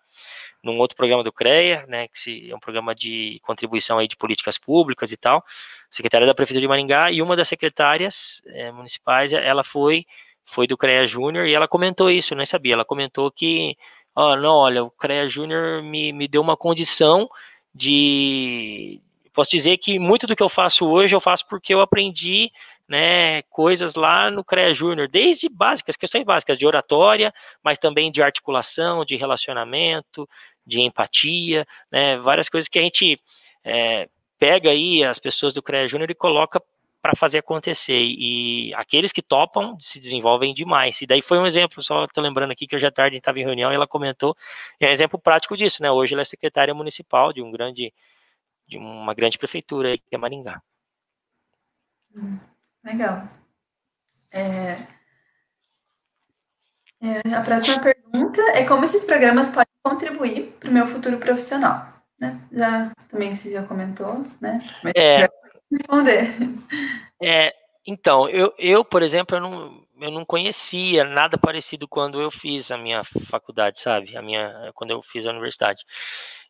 C: num outro programa do CREA, né, que é um programa de contribuição aí de políticas públicas e tal, secretária da Prefeitura de Maringá, e uma das secretárias é, municipais, ela foi foi do CREA Júnior e ela comentou isso, eu nem sabia, ela comentou que oh, não, olha, o CREA Júnior me, me deu uma condição de. Posso dizer que muito do que eu faço hoje eu faço porque eu aprendi né, coisas lá no CREA Júnior, desde básicas, questões básicas de oratória, mas também de articulação, de relacionamento, de empatia, né, várias coisas que a gente é, pega aí as pessoas do CREA Júnior e coloca para fazer acontecer. E aqueles que topam se desenvolvem demais. E daí foi um exemplo, só estou lembrando aqui que hoje à tarde estava em reunião e ela comentou, é um exemplo prático disso, né? Hoje ela é secretária municipal de um grande, de uma grande prefeitura aí, que é Maringá.
B: Hum, legal. É... É, a próxima pergunta é como esses programas podem contribuir para o meu futuro profissional. Né? Já também você já comentou, né?
C: Mas é, responder. É, então, eu, eu, por exemplo, eu não, eu não conhecia nada parecido quando eu fiz a minha faculdade, sabe? A minha, quando eu fiz a universidade.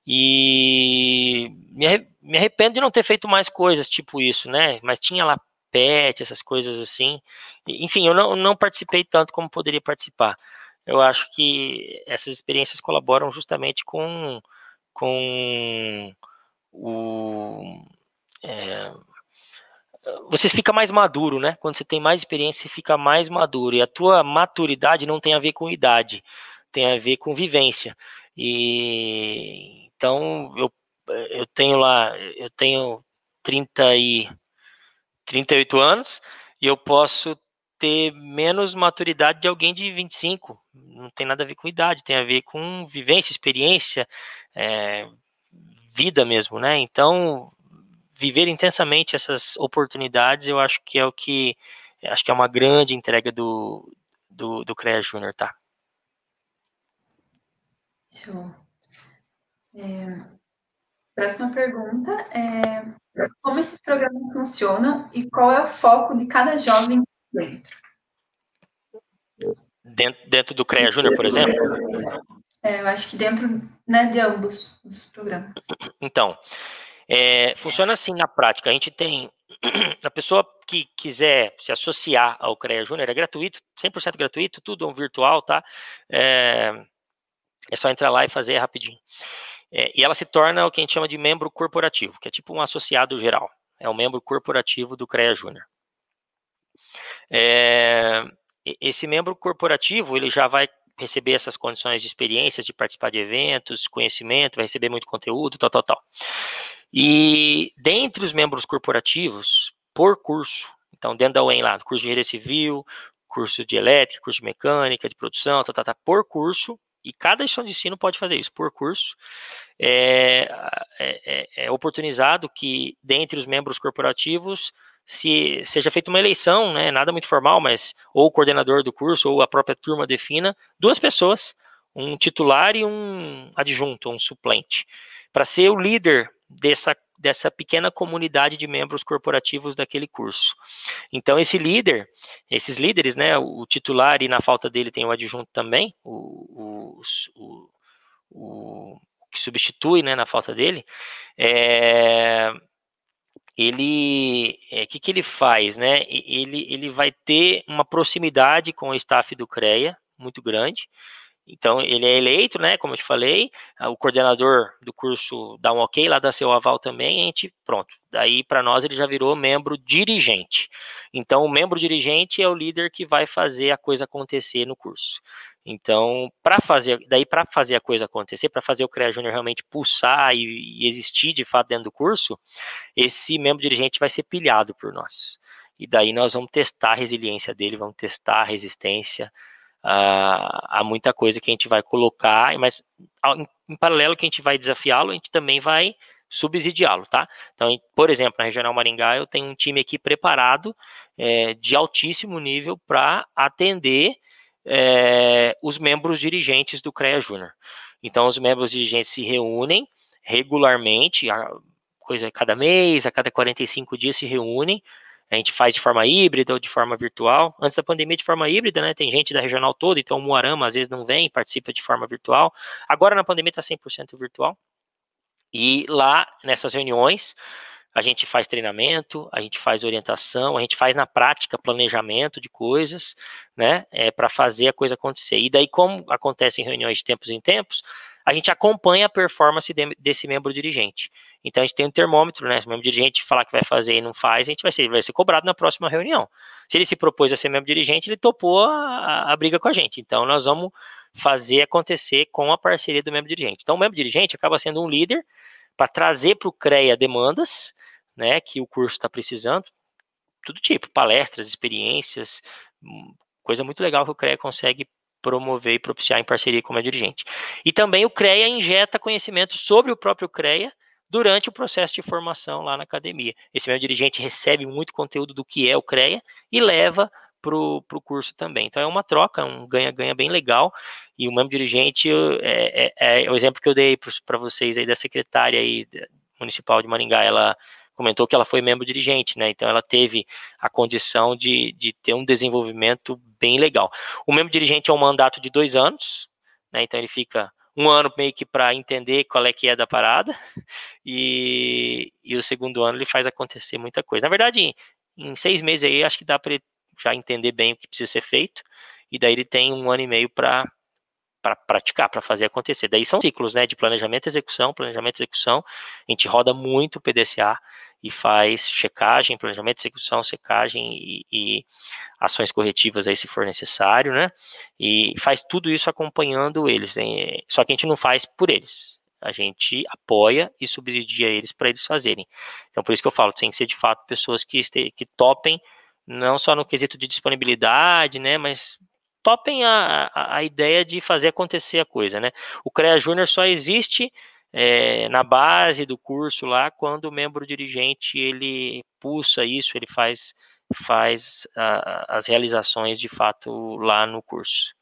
C: E me, me arrependo de não ter feito mais coisas tipo isso, né? Mas tinha lá PET, essas coisas assim. Enfim, eu não, não participei tanto como poderia participar. Eu acho que essas experiências colaboram justamente com, com o, é, você fica mais maduro, né? Quando você tem mais experiência, você fica mais maduro. E a tua maturidade não tem a ver com idade, tem a ver com vivência. E então eu, eu tenho lá, eu tenho 30 e 38 anos e eu posso ter menos maturidade de alguém de 25. Não tem nada a ver com idade, tem a ver com vivência, experiência, é, vida mesmo, né? Então, viver intensamente essas oportunidades, eu acho que é o que acho que é uma grande entrega do do, do CREA Júnior, tá?
B: Show. É, próxima pergunta é como esses programas funcionam e qual é o foco de cada jovem dentro?
C: Dentro, dentro do CREA Júnior, por exemplo?
B: É, eu acho que dentro né, de ambos os programas.
C: Então, é, funciona assim na prática. A gente tem a pessoa que quiser se associar ao CREA Júnior, é gratuito, 100% gratuito, tudo virtual, tá? É, é só entrar lá e fazer rapidinho. É, e ela se torna o que a gente chama de membro corporativo, que é tipo um associado geral. É um membro corporativo do CREA Júnior. É, esse membro corporativo, ele já vai receber essas condições de experiências, de participar de eventos, conhecimento, vai receber muito conteúdo, tal, tal, tal. E dentre os membros corporativos, por curso, então dentro da UEM lá, curso de engenharia civil, curso de elétrica, curso de mecânica, de produção, tal, tal, tal, por curso, e cada instituição de ensino pode fazer isso. Por curso, é, é, é, é oportunizado que dentre os membros corporativos se seja feita uma eleição, né, nada muito formal, mas ou o coordenador do curso ou a própria turma defina duas pessoas, um titular e um adjunto, um suplente, para ser o líder dessa dessa pequena comunidade de membros corporativos daquele curso. Então esse líder, esses líderes, né, o titular e na falta dele tem o adjunto também, o, o, o, que substitui, né, na falta dele, é, ele, o é, que, que ele faz, né? Ele, ele vai ter uma proximidade com o staff do CREA muito grande. Então, ele é eleito, né? Como eu te falei, o coordenador do curso dá um ok, lá dá seu aval também, a gente, pronto. Daí, para nós, ele já virou membro dirigente. Então, o membro dirigente é o líder que vai fazer a coisa acontecer no curso. Então, para fazer, daí para fazer a coisa acontecer, para fazer o CREA Júnior realmente pulsar e, e, existir de fato dentro do curso, esse membro dirigente vai ser pilhado por nós. E daí nós vamos testar a resiliência dele, vamos testar a resistência a, a muita coisa que a gente vai colocar, mas em paralelo que a gente vai desafiá-lo, a gente também vai subsidiá-lo, tá? Então, por exemplo, na Regional Maringá, eu tenho um time aqui preparado é, de altíssimo nível para atender é, os membros dirigentes do CREA Júnior. Então, os membros dirigentes se reúnem regularmente, a coisa a cada mês, a cada 45 dias se reúnem. A gente faz de forma híbrida ou de forma virtual. Antes da pandemia, de forma híbrida, né? Tem gente da regional toda, então o Moarama às vezes não vem, participa de forma virtual. Agora na pandemia está 100% virtual. E lá, nessas reuniões, a gente faz treinamento, a gente faz orientação, a gente faz na prática planejamento de coisas, né, é, para fazer a coisa acontecer. E daí, como acontece em reuniões de tempos em tempos, a gente acompanha a performance de, desse membro dirigente. Então, a gente tem um termômetro, né, se o membro dirigente falar que vai fazer e não faz, a gente vai ser, vai ser cobrado na próxima reunião. Se ele se propôs a ser membro dirigente, ele topou a, a briga com a gente. Então, nós vamos fazer acontecer com a parceria do membro dirigente. Então, o membro dirigente acaba sendo um líder para trazer para o CREA demandas, né, que o curso está precisando, tudo tipo, palestras, experiências, hum, coisa muito legal que o CREA consegue promover e propiciar em parceria com a dirigente. E também o CREA injeta conhecimento sobre o próprio CREA durante o processo de formação lá na academia. Esse meu dirigente recebe muito conteúdo do que é o CREA e leva para o curso também. Então é uma troca, um ganha-ganha bem legal. E o mesmo dirigente é, é, é o exemplo que eu dei para vocês aí da secretária aí municipal de Maringá. Ela comentou que ela foi membro dirigente, né? Então ela teve a condição de, de ter um desenvolvimento bem legal. O membro dirigente é um mandato de dois anos, né? Então ele fica um ano meio que para entender qual é que é da parada, e, e o segundo ano ele faz acontecer muita coisa. Na verdade, em seis meses aí acho que dá para já entender bem o que precisa ser feito, e daí ele tem um ano e meio para para praticar, para fazer acontecer. Daí são ciclos, né, de planejamento e execução, planejamento e execução. A gente roda muito o PDCA e faz checagem, planejamento, execução, secagem e, e ações corretivas aí se for necessário, né? E faz tudo isso acompanhando eles. Hein? Só que a gente não faz por eles. A gente apoia e subsidia eles para eles fazerem. Então, por isso que eu falo, tem que ser de fato pessoas que, este, que topem, não só no quesito de disponibilidade, né? Mas topem a, a, a ideia de fazer acontecer a coisa, né? O CREA Júnior só existe é, na base do curso lá, quando o membro dirigente ele pulsa isso, ele faz, faz a, as realizações de fato lá no curso.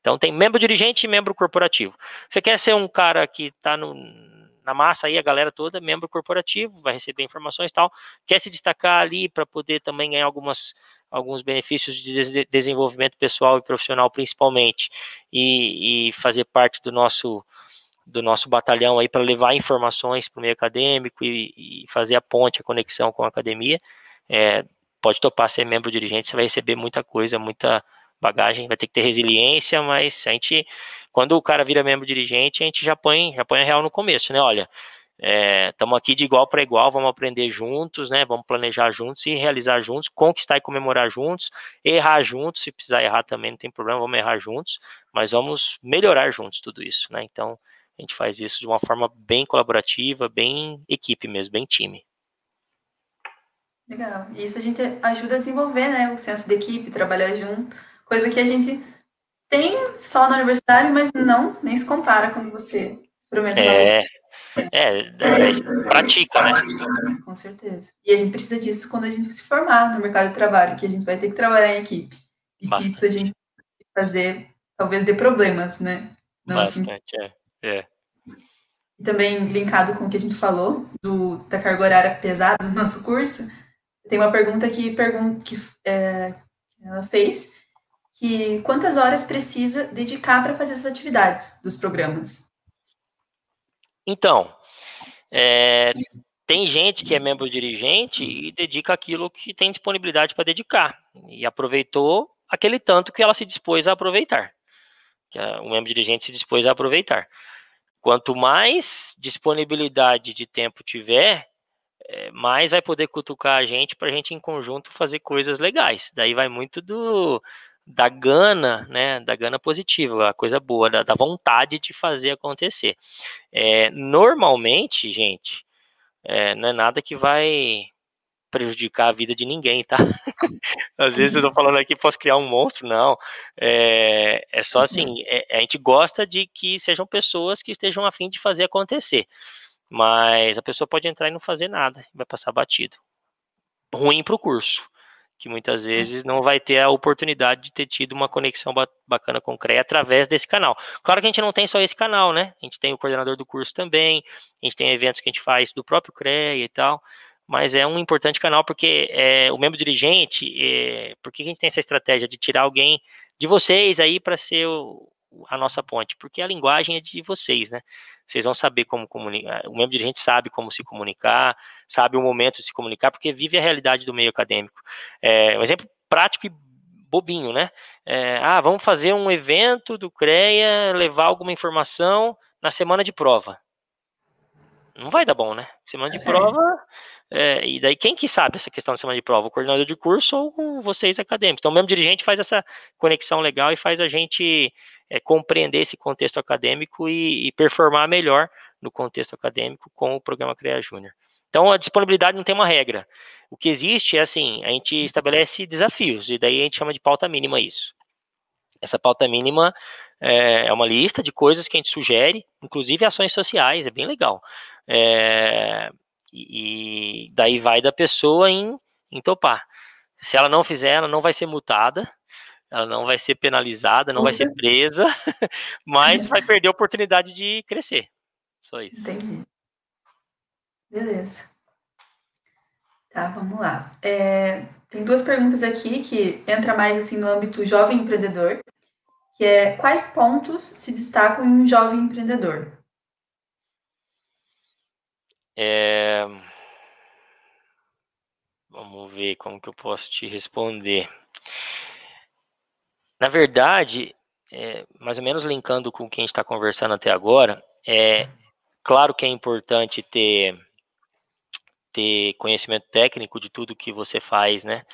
C: Então tem membro dirigente e membro corporativo. Você quer ser um cara que está na massa aí, a galera toda, membro corporativo, vai receber informações e tal, quer se destacar ali para poder também ganhar algumas alguns benefícios de desenvolvimento pessoal e profissional principalmente e, e fazer parte do nosso do nosso batalhão aí para levar informações para o meio acadêmico e, e, fazer a ponte, a conexão com a academia. É, pode topar ser membro dirigente, você vai receber muita coisa, muita bagagem, vai ter que ter resiliência, mas a gente, quando o cara vira membro dirigente, a gente já põe, já põe a real no começo, né? Olha, estamos é, aqui de igual para igual, vamos aprender juntos, né? Vamos planejar juntos e realizar juntos, conquistar e comemorar juntos, errar juntos, se precisar errar também não tem problema, vamos errar juntos, mas vamos melhorar juntos tudo isso, né? Então, a gente faz isso de uma forma bem colaborativa, bem equipe mesmo, bem time.
B: Legal. E isso a gente ajuda a desenvolver, né, o senso de equipe, trabalhar junto, coisa que a gente tem só na universidade, mas não nem se compara quando você experimenta.
C: É, é, é, pratica, né?
B: Com certeza. E a gente precisa disso quando a gente se formar no mercado de trabalho, que a gente vai ter que trabalhar em equipe. E Bastante. se isso a gente fazer, talvez dê problemas, né?
C: Não, Bastante, assim, é. É.
B: Também linkado com o que a gente falou do, da carga horária pesada do nosso curso, tem uma pergunta que, pergun que é, ela fez, que quantas horas precisa dedicar para fazer essas atividades dos programas?
C: Então, é, tem gente que é membro dirigente e dedica aquilo que tem disponibilidade para dedicar e aproveitou aquele tanto que ela se dispôs a aproveitar, que o membro dirigente se dispôs a aproveitar. Quanto mais disponibilidade de tempo tiver, é, mais vai poder cutucar a gente para a gente em conjunto fazer coisas legais. Daí vai muito do da gana, né, da gana positiva, a coisa boa, da, da vontade de fazer acontecer. É, normalmente, gente, é, não é nada que vai prejudicar a vida de ninguém, tá? Às vezes eu tô falando aqui, posso criar um monstro, não. É, é só assim, é, a gente gosta de que sejam pessoas que estejam afim de fazer acontecer. Mas a pessoa pode entrar e não fazer nada, vai passar batido. Ruim para o curso, que muitas vezes não vai ter a oportunidade de ter tido uma conexão bacana com o CREA através desse canal. Claro que a gente não tem só esse canal, né? A gente tem o coordenador do curso também, a gente tem eventos que a gente faz do próprio CREA e tal mas é um importante canal porque é, o membro dirigente, é, por que a gente tem essa estratégia de tirar alguém de vocês aí para ser o, a nossa ponte? Porque a linguagem é de vocês, né? Vocês vão saber como comunicar, o membro dirigente sabe como se comunicar, sabe o momento de se comunicar, porque vive a realidade do meio acadêmico. É, um exemplo prático e bobinho, né? É, ah, vamos fazer um evento do CREA, levar alguma informação na semana de prova. Não vai dar bom, né? Semana de prova, é, e daí, quem que sabe essa questão da semana de prova? O coordenador de curso ou vocês acadêmicos? Então, o mesmo dirigente faz essa conexão legal e faz a gente é, compreender esse contexto acadêmico e, e, performar melhor no contexto acadêmico com o programa CREA Júnior. Então, a disponibilidade não tem uma regra. O que existe é assim, a gente estabelece desafios, e daí a gente chama de pauta mínima isso. Essa pauta mínima é, é uma lista de coisas que a gente sugere, inclusive ações sociais, é bem legal. É, e, daí vai da pessoa em, em topar. Se ela não fizer, ela não vai ser multada, ela não vai ser penalizada, não vai ser presa, mas vai perder a oportunidade de crescer. Só isso.
B: Entendi. Beleza. Tá, vamos lá. É, tem duas perguntas aqui que entra mais assim no âmbito jovem empreendedor, que é quais pontos se destacam em um jovem empreendedor?
C: É... Vamos ver como que eu posso te responder. Na verdade, é, mais ou menos linkando com o que a gente está conversando até agora, é claro que é importante ter ter conhecimento técnico de tudo que você faz, né?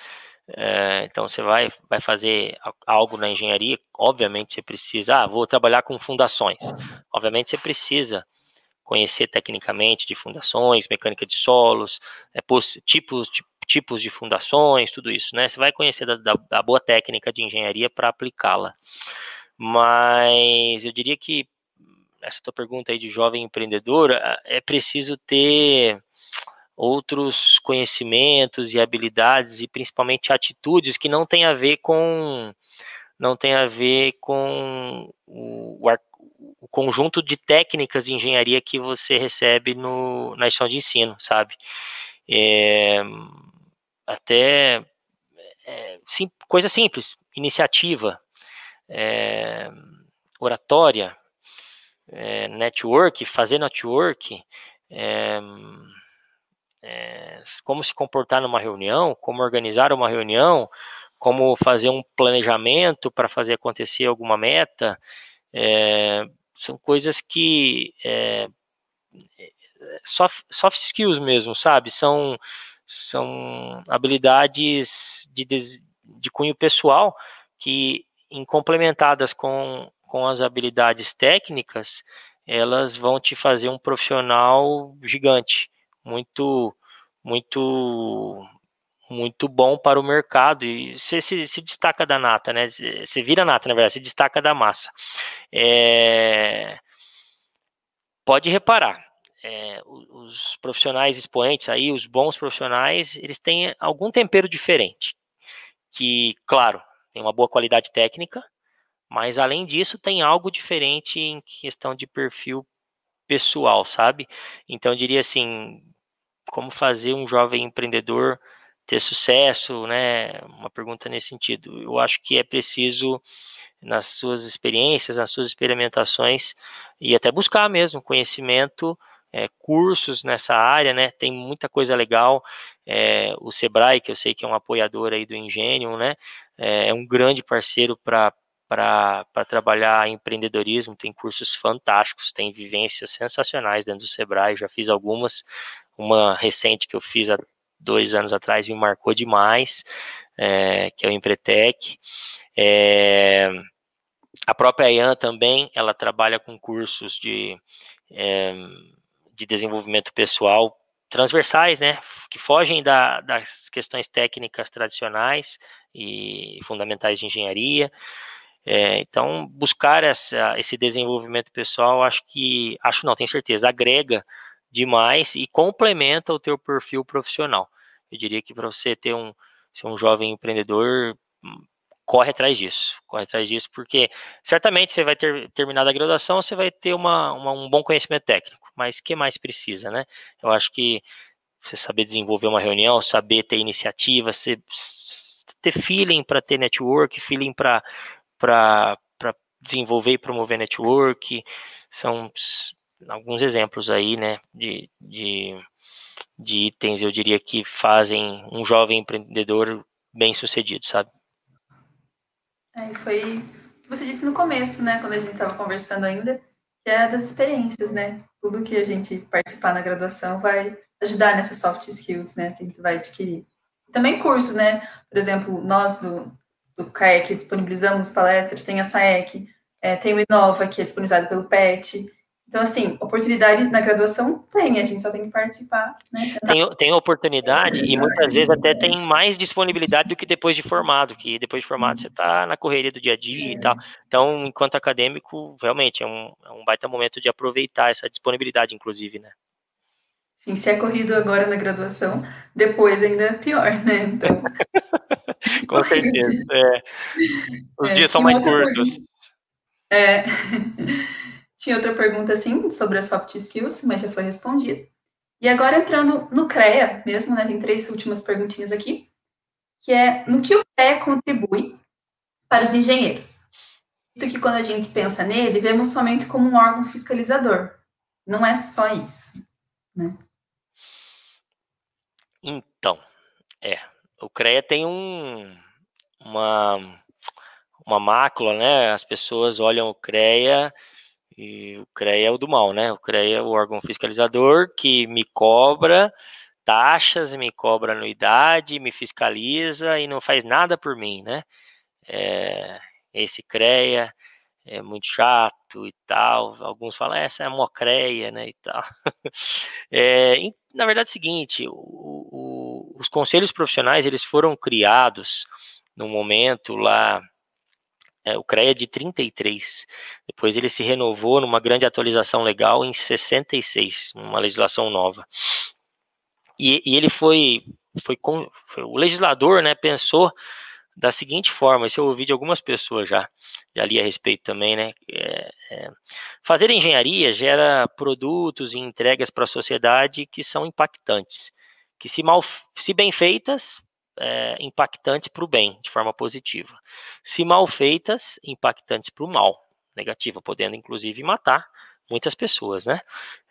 C: É, então você vai, vai fazer algo na engenharia, obviamente você precisa, ah, vou trabalhar com fundações. Obviamente você precisa conhecer tecnicamente de fundações, mecânica de solos, é, tipos, tipos de fundações, tudo isso, né? Você vai conhecer da, da, da boa técnica de engenharia para aplicá-la. Mas eu diria que essa tua pergunta aí de jovem empreendedor, é preciso ter outros conhecimentos e habilidades e principalmente atitudes que não tem a ver com não tem a ver com o, o conjunto de técnicas de engenharia que você recebe no, na instituição de ensino, sabe? É, até é, sim, coisa simples, iniciativa, é, oratória, é, network, fazer network, é, é, como se comportar numa reunião, como organizar uma reunião, como fazer um planejamento para fazer acontecer alguma meta, é, são coisas que é, soft, soft skills mesmo, sabe? São, são habilidades de, de cunho pessoal que, em complementadas com, com as habilidades técnicas, elas vão te fazer um profissional gigante, muito, muito, muito bom para o mercado e você se, se, destaca da nata, né? Você vira nata, na verdade, se destaca da massa. É... Pode reparar, é, os profissionais expoentes aí, os bons profissionais, eles têm algum tempero diferente. Que, claro, tem uma boa qualidade técnica, mas além disso tem algo diferente em questão de perfil pessoal, sabe? Então eu diria assim, como fazer um jovem empreendedor ter sucesso, né? Uma pergunta nesse sentido. Eu acho que é preciso nas suas experiências, nas suas experimentações e até buscar mesmo conhecimento, é, cursos nessa área, né? Tem muita coisa legal. É, o Sebrae, que eu sei que é um apoiador aí do Ingênio, né? É, é um grande parceiro para para trabalhar empreendedorismo, tem cursos fantásticos, tem vivências sensacionais dentro do Sebrae, já fiz algumas, uma recente que eu fiz há dois anos atrás me marcou demais, é, que é o Empretec. É, a própria IAN também, ela trabalha com cursos de, é, de desenvolvimento pessoal transversais, né, que fogem da, das questões técnicas tradicionais e fundamentais de engenharia. É, então, buscar essa, esse desenvolvimento pessoal, acho que, acho não, tenho certeza, agrega demais e complementa o teu perfil profissional. Eu diria que para você ter um, ser um jovem empreendedor, hum, corre atrás disso, corre atrás disso, porque certamente você vai ter terminado a graduação, você vai ter uma, uma um bom conhecimento técnico, mas o que mais precisa, né? Eu acho que você saber desenvolver uma reunião, saber ter iniciativa, você, ter feeling para ter network, feeling para para desenvolver e promover network. São alguns exemplos aí, né, de, de, de itens, eu diria, que fazem um jovem empreendedor bem sucedido, sabe?
B: É, foi o que você disse no começo, né, quando a gente estava conversando ainda, que é das experiências, né? Tudo que a gente participar na graduação vai ajudar nessas soft skills, né, que a gente vai adquirir. Também cursos, né? Por exemplo, nós do, do CAEC disponibilizamos palestras, tem a SAEC, é, tem o Inova, que é disponibilizado pelo PET. Então, assim, oportunidade na graduação tem, a gente só tem que participar. Né?
C: Tem, tem oportunidade e muitas vezes até tem mais disponibilidade do que depois de formado, que depois de formado você está na correria do dia a dia é. e tal. Então, enquanto acadêmico, realmente é um, é um baita momento de aproveitar essa disponibilidade, inclusive, né?
B: Sim, se é corrido agora na graduação, depois ainda é pior, né? Então,
C: Com certeza. É. Os é, dias são mais curtos.
B: É. Tinha outra pergunta, assim, sobre as soft skills, mas já foi respondido. E agora entrando no CREA mesmo, né? Tem três últimas perguntinhas aqui, que é no que o CREA contribui para os engenheiros. Isso que quando a gente pensa nele, vemos somente como um órgão fiscalizador. Não é só isso, né?
C: Então, é, o CREA tem um, uma, uma mácula, né? As pessoas olham o CREA e o CREA é o do mal, né? O CREA é o órgão fiscalizador que me cobra taxas, me cobra anuidade, me fiscaliza e não faz nada por mim, né? É, esse CREA é muito chato e tal. Alguns falam, essa é a mocreia, né, e tal. É, na verdade é o seguinte, o, o, os conselhos profissionais, eles foram criados no momento lá, é, o CREA de 33, depois ele se renovou numa grande atualização legal em 66, uma legislação nova. E, e ele foi, foi, com, foi, o legislador, né, pensou da seguinte forma, isso eu ouvi de algumas pessoas já, já li a respeito também, né? É, é, fazer engenharia gera produtos e entregas para a sociedade que são impactantes, que se, mal, se bem feitas, é, impactantes para o bem, de forma positiva. Se mal feitas, impactantes para o mal, negativa, podendo inclusive matar muitas pessoas, né?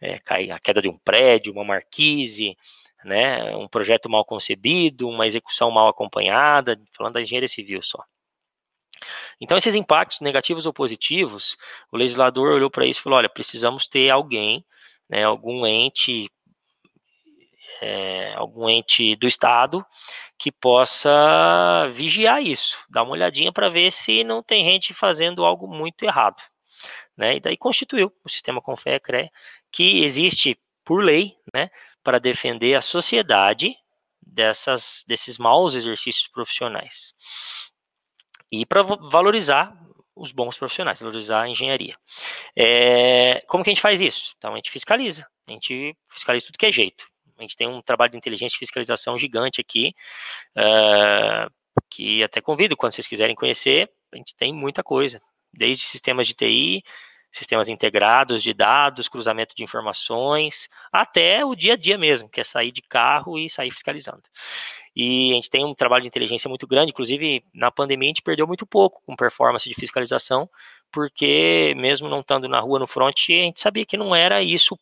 C: É, a queda de um prédio, uma marquise, né, um projeto mal concebido, uma execução mal acompanhada, falando da engenharia civil só. Então, esses impactos negativos ou positivos, o legislador olhou para isso e falou: olha, precisamos ter alguém, né, algum ente, é, algum ente do Estado que possa vigiar isso, dar uma olhadinha para ver se não tem gente fazendo algo muito errado. Né? E daí constituiu o sistema Confé-CRE, que existe por lei, né, para defender a sociedade dessas, desses maus exercícios profissionais e para valorizar os bons profissionais, valorizar a engenharia. É, como que a gente faz isso? Então a gente fiscaliza, a gente fiscaliza tudo que é jeito. A gente tem um trabalho de inteligência e fiscalização gigante aqui, uh, que até convido, quando vocês quiserem conhecer, a gente tem muita coisa, desde sistemas de TI, sistemas integrados de dados, cruzamento de informações, até o dia a dia mesmo, que é sair de carro e sair fiscalizando. E a gente tem um trabalho de inteligência muito grande, inclusive na pandemia a gente perdeu muito pouco com performance de fiscalização, porque mesmo não estando na rua no front, a gente sabia que não era isso,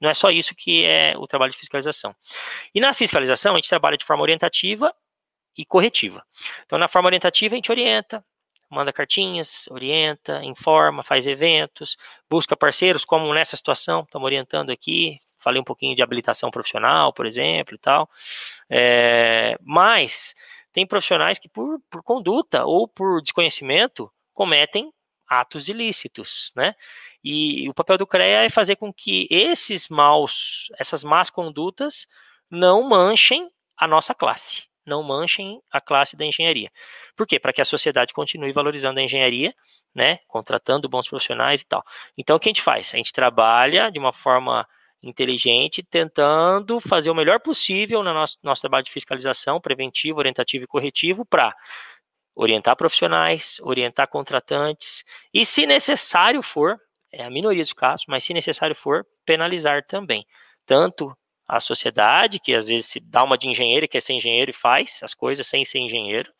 C: não é só isso que é o trabalho de fiscalização. E na fiscalização a gente trabalha de forma orientativa e corretiva. Então, na forma orientativa, a gente orienta, manda cartinhas, orienta, informa, faz eventos, busca parceiros, como nessa situação, estamos orientando aqui, falei um pouquinho de habilitação profissional, por exemplo, e tal. É, mas tem profissionais que, por, por conduta ou por desconhecimento, cometem atos ilícitos, né? E o papel do CREA é fazer com que esses maus, essas más condutas não manchem a nossa classe não manchem a classe da engenharia. Por quê? Para que a sociedade continue valorizando a engenharia, né, contratando bons profissionais e tal. Então, o que a gente faz? A gente trabalha de uma forma inteligente, tentando fazer o melhor possível no nosso, nosso trabalho de fiscalização preventivo, orientativo e corretivo para orientar profissionais, orientar contratantes e, se necessário for, é a minoria dos casos, mas se necessário for, penalizar também, tanto a sociedade, que às vezes se dá uma de engenheiro, quer ser engenheiro e faz as coisas sem ser engenheiro.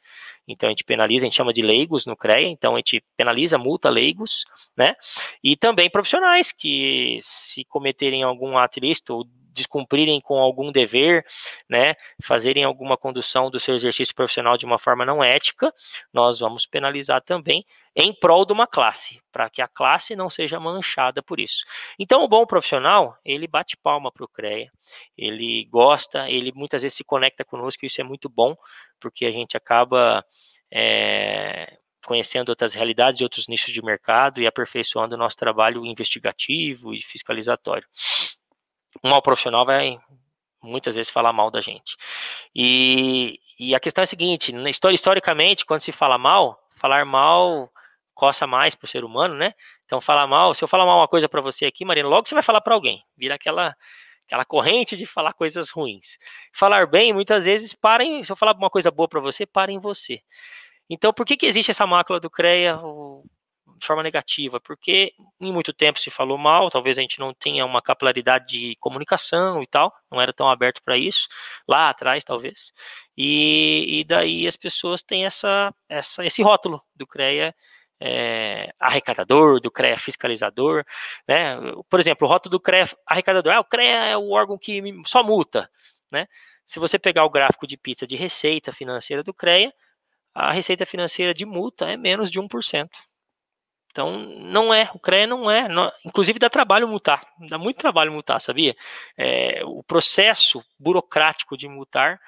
C: Então a gente penaliza, a gente chama de leigos no CREA, então a gente penaliza, multa leigos, né? E também profissionais que se cometerem algum ato ilícito ou descumprirem com algum dever, né, fazerem alguma condução do seu exercício profissional de uma forma não ética, nós vamos penalizar também em prol de uma classe, para que a classe não seja manchada por isso. Então, o bom profissional, ele bate palma para o CREA, ele gosta, ele muitas vezes se conecta conosco, e isso é muito bom, porque a gente acaba é, conhecendo outras realidades e outros nichos de mercado e aperfeiçoando o nosso trabalho investigativo e fiscalizatório. Um mau profissional vai muitas vezes falar mal da gente. E, e a questão é a seguinte, historicamente, quando se fala mal, falar mal coça mais para o ser humano, né? Então, falar mal, se eu falar mal uma coisa para você aqui, Marina, logo você vai falar para alguém. Vira aquela aquela corrente de falar coisas ruins. Falar bem, muitas vezes, parem, se eu falar uma coisa boa para você, parem você. Então, por que, que existe essa mácula do CREA de forma negativa? Porque em muito tempo se falou mal, talvez a gente não tenha uma capilaridade de comunicação e tal, não era tão aberto para isso, lá atrás talvez, e, e daí as pessoas têm essa, essa, esse rótulo do CREA é, arrecadador, do CREA fiscalizador, né? Por exemplo, o rótulo do CREA arrecadador, ah, o CREA é o órgão que só multa, né? Se você pegar o gráfico de pizza de receita financeira do CREA, a receita financeira de multa é menos de 1%. Então, não é, o CREA não é, não, inclusive dá trabalho multar, dá muito trabalho multar, sabia? É, o processo burocrático de multar,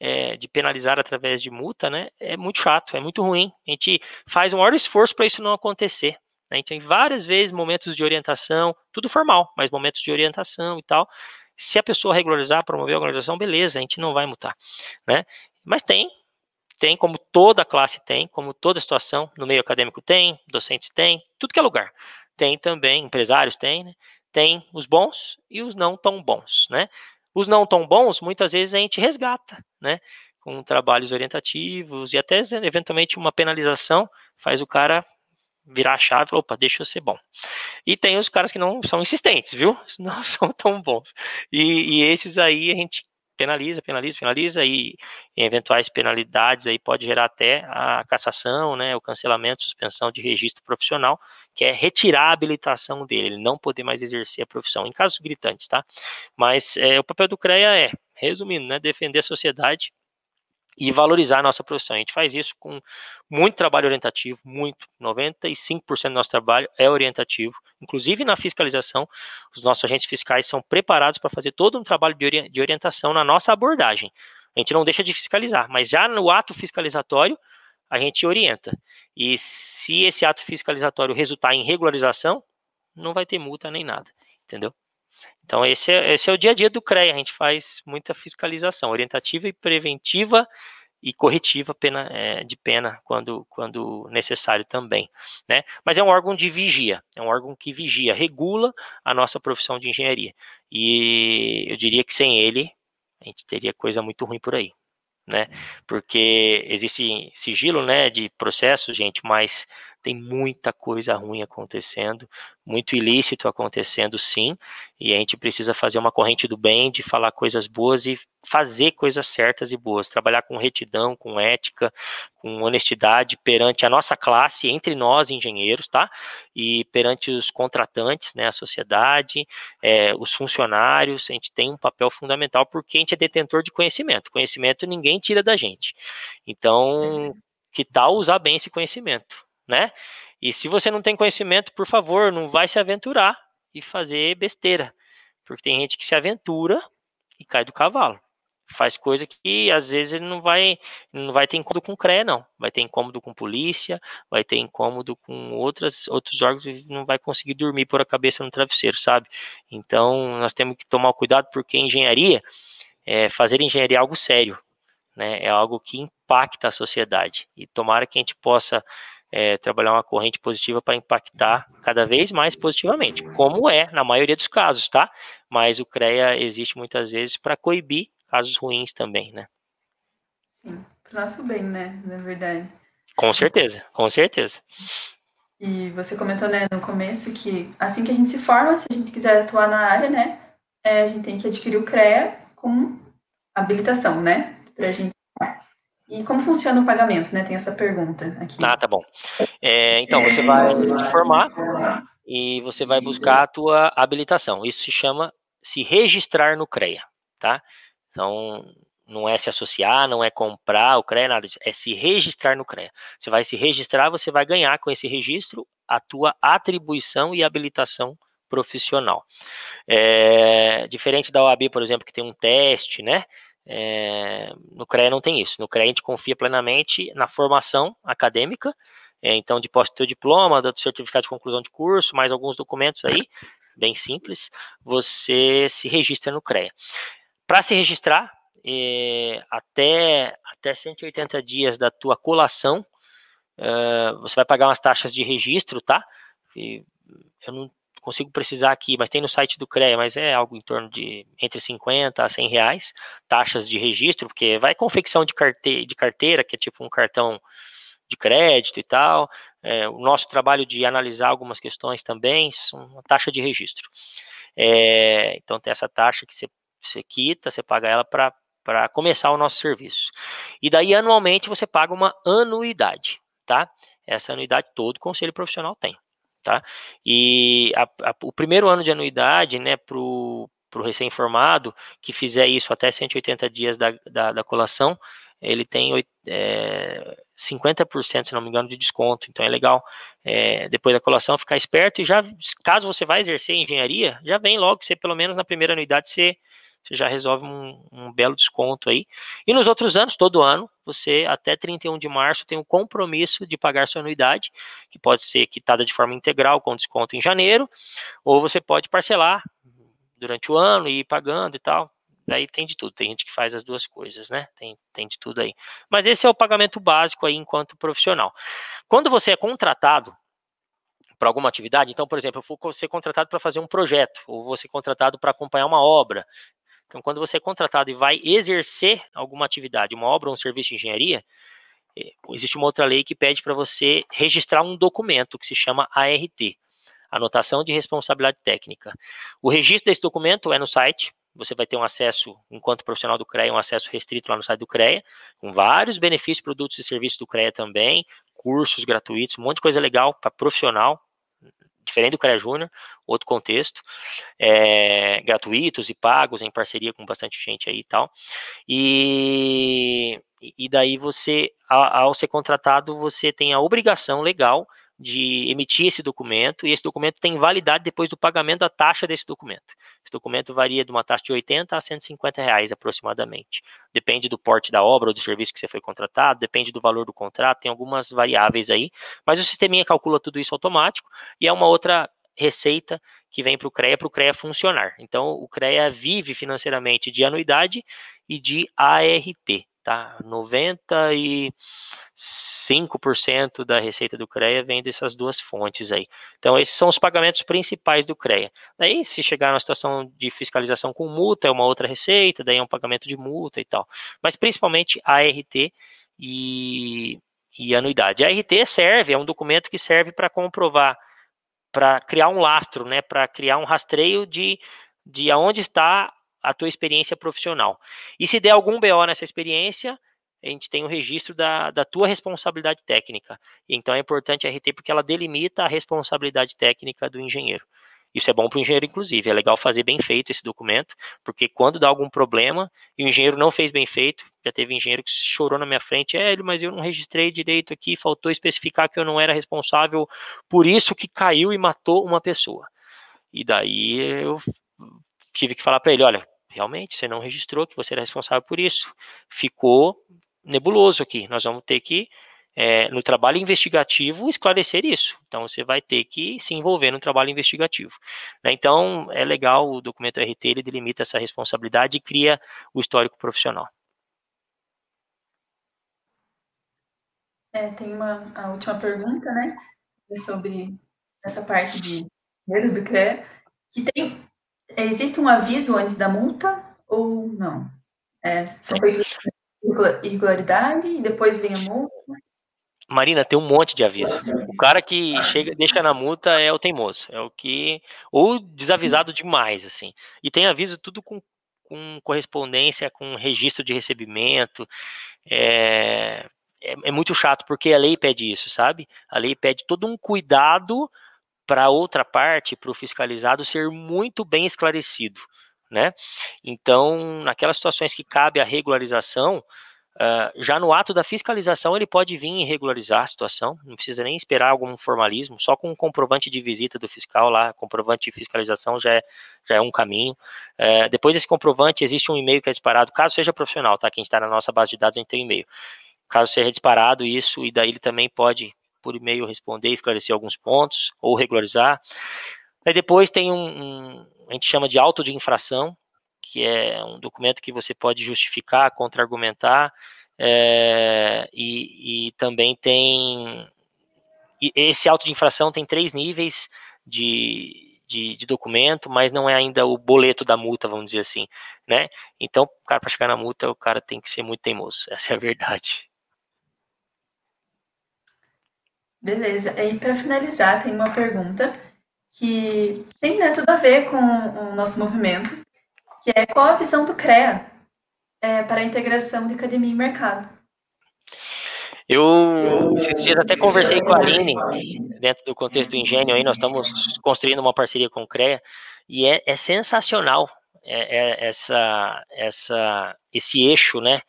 C: é, de penalizar através de multa, né, é muito chato, é muito ruim. A gente faz um maior esforço para isso não acontecer. Né? A gente tem várias vezes momentos de orientação, tudo formal, mas momentos de orientação e tal. Se a pessoa regularizar, promover a organização, beleza, a gente não vai multar, né? Mas tem tem, como toda classe tem, como toda situação, no meio acadêmico tem, docentes tem, tudo que é lugar. Tem também, empresários tem, né? Tem os bons e os não tão bons, né? Os não tão bons, muitas vezes a gente resgata, né? Com trabalhos orientativos e até eventualmente uma penalização faz o cara virar a chave opa, deixa eu ser bom. E tem os caras que não são insistentes, viu? Não são tão bons. E, e esses aí a gente penaliza, penaliza, penaliza e em eventuais penalidades aí pode gerar até a cassação, né, o cancelamento, suspensão de registro profissional, que é retirar a habilitação dele, ele não poder mais exercer a profissão, em casos gritantes, tá? Mas é, o papel do CREA é, resumindo, né, defender a sociedade e valorizar a nossa profissão. A gente faz isso com muito trabalho orientativo, muito, 95% do nosso trabalho é orientativo, inclusive na fiscalização, os nossos agentes fiscais são preparados para fazer todo um trabalho de orientação na nossa abordagem. A gente não deixa de fiscalizar, mas já no ato fiscalizatório, a gente orienta. E se esse ato fiscalizatório resultar em regularização, não vai ter multa nem nada, entendeu? Então, esse é, esse é o dia a dia do CREA. A gente faz muita fiscalização orientativa e preventiva e corretiva pena, é, de pena quando, quando necessário também. Né? Mas é um órgão de vigia, é um órgão que vigia, regula a nossa profissão de engenharia. E eu diria que sem ele, a gente teria coisa muito ruim por aí. Né? Porque existe sigilo né, de processos, gente, mas tem muita coisa ruim acontecendo, muito ilícito acontecendo, sim, e a gente precisa fazer uma corrente do bem, de falar coisas boas e fazer coisas certas e boas, trabalhar com retidão, com ética, com honestidade perante a nossa classe, entre nós engenheiros, tá? E perante os contratantes, né, a sociedade, é, os funcionários, a gente tem um papel fundamental porque a gente é detentor de conhecimento. Conhecimento ninguém tira da gente. Então, que tal usar bem esse conhecimento? Né? E se você não tem conhecimento, por favor, não vai se aventurar e fazer besteira, porque tem gente que se aventura e cai do cavalo. Faz coisa que às vezes ele não vai, não vai ter incômodo com CREA, não. Vai ter incômodo com polícia, vai ter incômodo com outras, outros órgãos e não vai conseguir dormir por a cabeça no travesseiro, sabe? Então nós temos que tomar cuidado porque engenharia, é, fazer engenharia é algo sério, né? É algo que impacta a sociedade. E tomara que a gente possa é, trabalhar uma corrente positiva para impactar cada vez mais positivamente, como é na maioria dos casos, tá? Mas o CREA existe muitas vezes para coibir casos ruins também, né?
B: Sim, para nosso bem, né? Na verdade.
C: Com certeza, com certeza.
B: E você comentou, né, no começo que assim que a gente se forma, se a gente quiser atuar na área, né, é, a gente tem que adquirir o CREA com habilitação, né, para a gente e como funciona o pagamento, né? Tem essa pergunta aqui.
C: Ah, tá bom. É, então, você vai se formar e você vai buscar a tua habilitação. Isso se chama se registrar no CREA, tá? Então, não é se associar, não é comprar o CREA, nada disso. É se registrar no CREA. Você vai se registrar, você vai ganhar com esse registro a tua atribuição e habilitação profissional. É, diferente da OAB, por exemplo, que tem um teste, né? É, no CREA não tem isso. No CREA a gente confia plenamente na formação acadêmica, é, então de posse do diploma, do certificado de conclusão de curso, mais alguns documentos aí, bem simples, você se registra no CREA. Para se registrar, é, até, até 180 dias da tua colação, você vai pagar umas taxas de registro, tá? E eu não consigo precisar aqui, mas tem no site do CREA, mas é algo em torno de entre 50 a 100 reais, taxas de registro, porque vai confecção de, carte de carteira, que é tipo um cartão de crédito e tal, é, o nosso trabalho de analisar algumas questões também, uma taxa de registro. É, então tem essa taxa que você, quita, você paga ela para começar o nosso serviço. E daí, anualmente, você paga uma anuidade, tá? Essa anuidade todo conselho profissional tem tá? E a, a, o primeiro ano de anuidade, né, para o recém-formado que fizer isso até 180 dias da, da, da colação, ele tem é, 50%, se não me engano, de desconto. Então é legal, é, depois da colação, ficar esperto e já, caso você vá exercer engenharia, já vem logo, você pelo menos na primeira anuidade, você, você já resolve um, um belo desconto aí. E nos outros anos, todo ano, você até 31 de março tem um compromisso de pagar sua anuidade, que pode ser quitada de forma integral com desconto em janeiro, ou você pode parcelar durante o ano e ir pagando e tal. Daí tem de tudo, tem gente que faz as duas coisas, né? Tem, tem de tudo aí. Mas esse é o pagamento básico aí enquanto profissional. Quando você é contratado para alguma atividade, então, por exemplo, eu vou ser contratado para fazer um projeto, ou vou ser contratado para acompanhar uma obra. Então, quando você é contratado e vai exercer alguma atividade, uma obra ou um serviço de engenharia, eh, existe uma outra lei que pede para você registrar um documento que se chama ART, Anotação de Responsabilidade Técnica. O registro desse documento é no site você vai ter um acesso, enquanto profissional do CREA, um acesso restrito lá no site do CREA, com vários benefícios, produtos e serviços do CREA também, cursos gratuitos, um monte de coisa legal para profissional, diferente do CREA Júnior, outro contexto, é, gratuitos e pagos, em parceria com bastante gente aí e tal. E, e daí você, ao ser contratado, você tem a obrigação legal de emitir esse documento, e esse documento tem validade depois do pagamento da taxa desse documento. Esse documento varia de uma taxa de 80 a 150 reais aproximadamente. Depende do porte da obra ou do serviço que você foi contratado, depende do valor do contrato, tem algumas variáveis aí, mas o sisteminha calcula tudo isso automático, e é uma outra receita que vem para o CREA para o CREA funcionar. Então, o CREA vive financeiramente de anuidade e de ART, tá? 90 e 5% da receita do CREA vem dessas duas fontes aí. Então, esses são os pagamentos principais do CREA. Daí, se chegar numa situação de fiscalização com multa, é uma outra receita, daí é um pagamento de multa e tal. Mas, principalmente, a ART e, e anuidade. A ART serve, é um documento que serve para comprovar, para criar um lastro, né, para criar um rastreio de, de aonde está a tua experiência profissional. E se der algum BO nessa experiência, a gente tem o um registro da, da tua responsabilidade técnica. Então é importante a RT porque ela delimita a responsabilidade técnica do engenheiro. Isso é bom para o engenheiro, inclusive. É legal fazer bem feito esse documento, porque quando dá algum problema e o engenheiro não fez bem feito, já teve engenheiro que chorou na minha frente, é, mas eu não registrei direito aqui, faltou especificar que eu não era responsável por isso que caiu e matou uma pessoa. E daí eu tive que falar para ele, olha, realmente você não registrou que você era responsável por isso. Ficou nebuloso aqui. Nós vamos ter que, é, no trabalho investigativo, esclarecer isso. Então, você vai ter que se envolver no trabalho investigativo. Né? Então, é legal o documento RT, ele delimita essa responsabilidade e cria o histórico profissional.
B: É, tem uma a última pergunta, né? Sobre essa parte de dinheiro do CREA. Que tem, existe um aviso antes da multa ou não? É, são feitos irregularidade e depois vem a multa?
C: Marina, tem um monte de aviso. O cara que chega, deixa na multa é o teimoso, é o que ou desavisado demais assim. E tem aviso tudo com, com correspondência, com registro de recebimento. É, é, é muito chato porque a lei pede isso, sabe? A lei pede todo um cuidado para outra parte, para o fiscalizado ser muito bem esclarecido né? Então, naquelas situações que cabe a regularização, uh, já no ato da fiscalização ele pode vir e regularizar a situação, não precisa nem esperar algum formalismo, só com um comprovante de visita do fiscal lá, comprovante de fiscalização já é, já é um caminho. Uh, depois desse comprovante, existe um e-mail que é disparado, caso seja profissional, tá? Quem está na nossa base de dados, a gente tem um e-mail. Caso seja disparado isso, e daí ele também pode, por e-mail, responder, esclarecer alguns pontos, ou regularizar. Aí depois tem um, um a gente chama de auto de infração, que é um documento que você pode justificar, contra-argumentar, é, e, e, também tem. E esse auto de infração tem três níveis de, de, de, documento, mas não é ainda o boleto da multa, vamos dizer assim, né? Então, cara, para chegar na multa, o cara tem que ser muito teimoso, essa é a verdade.
B: Beleza. E para finalizar, tem uma pergunta que tem né, tudo a ver com o nosso movimento, que é qual a visão do CREA é, para a integração de academia e mercado.
C: Eu, esses dias até conversei com a Aline, dentro do contexto do Engenho, aí nós estamos construindo uma parceria com o CREA, e é, é sensacional é, é essa, essa, esse eixo, né,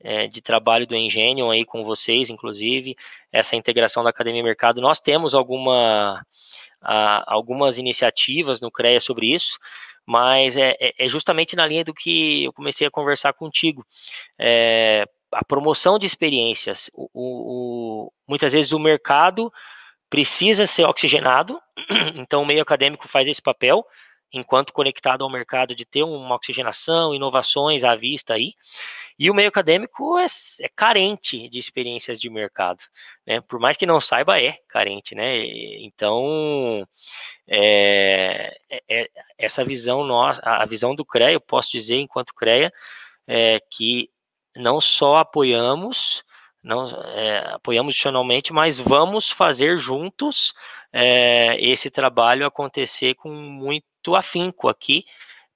C: é, de trabalho do Engenho aí com vocês, inclusive, essa integração da Academia Mercado. Nós temos alguma, algumas iniciativas no CREA sobre isso, mas é, é, é, justamente na linha do que eu comecei a conversar contigo. É, a promoção de experiências. O, o, muitas vezes o mercado precisa ser oxigenado, então o meio acadêmico faz esse papel, enquanto conectado ao mercado, de ter uma oxigenação, inovações à vista aí. E o meio acadêmico é, é carente de experiências de mercado, né? Por mais que não saiba, é carente, né? Então, é, é, é essa visão nossa, a visão do CREA, eu posso dizer, enquanto CREA, é que não só apoiamos, não é, apoiamos institucionalmente, mas vamos fazer juntos é, esse trabalho acontecer com muito afinco aqui,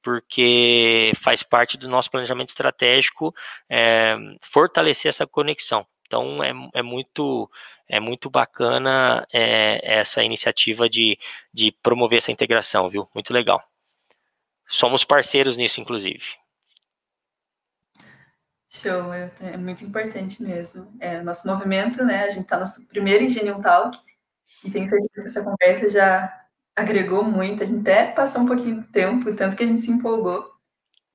C: porque faz parte do nosso planejamento estratégico é, fortalecer essa conexão. Então é, é muito é muito bacana é, essa iniciativa de, de promover essa integração, viu? Muito legal. Somos parceiros nisso, inclusive.
B: Show, é, é muito importante mesmo. É, nosso movimento, né? A gente está no primeiro Engenho Talk e tenho certeza que essa conversa já agregou muito. A gente até passou um pouquinho do tempo, tanto que a gente se empolgou.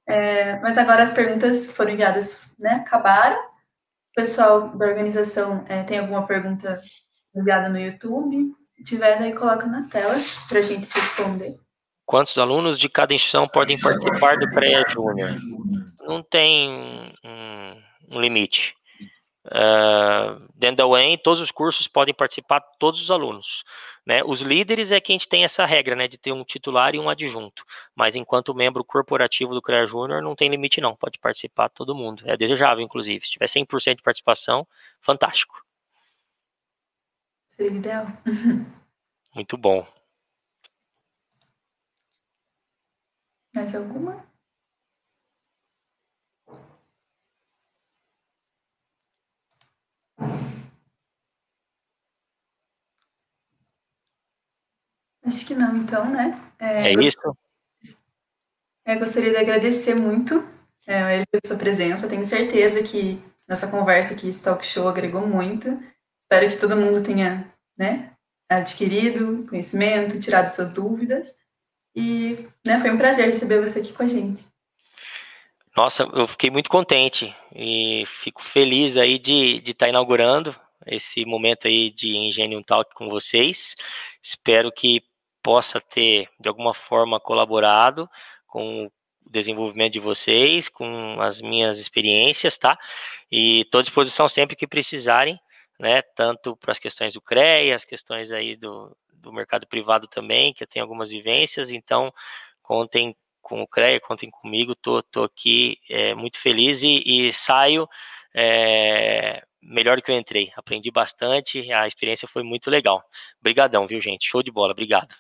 B: É, mas agora as perguntas que foram enviadas né, acabaram. O pessoal da organização é, tem alguma pergunta enviada no YouTube? Se tiver, daí coloca na tela para a gente responder.
C: Quantos alunos de cada instituição podem participar do pré-júnior? Não tem um, um limite. Uh, dentro da UEM, todos os cursos podem participar, todos os alunos. Né? Os líderes é que a gente tem essa regra, né, de ter um titular e um adjunto. Mas enquanto membro corporativo do CREA Júnior, não tem limite não, pode participar todo mundo. É desejável, inclusive. Se tiver 100% de participação, fantástico.
B: Seria ideal.
C: Muito bom.
B: Mais alguma? Acho que não, então, né?
C: É, é isso.
B: Eu gostaria de agradecer muito é, ele pela sua presença. Tenho certeza que nossa conversa aqui, esse talk show, agregou muito. Espero que todo mundo tenha né, adquirido conhecimento, tirado suas dúvidas. E né, foi um prazer receber você aqui com a gente.
C: Nossa, eu fiquei muito contente e fico feliz aí de estar tá inaugurando esse momento aí de Engenho Talk com vocês. Espero que possa ter, de alguma forma, colaborado com o desenvolvimento de vocês, com as minhas experiências, tá? E estou à disposição sempre que precisarem, né? Tanto para as questões do CREA, as questões aí do, do mercado privado também, que eu tenho algumas vivências, então contem com o CREA, contem comigo, tô, tô aqui é, muito feliz e, e saio é, melhor que eu entrei. Aprendi bastante, a experiência foi muito legal. Obrigadão, viu, gente? Show de bola, obrigado.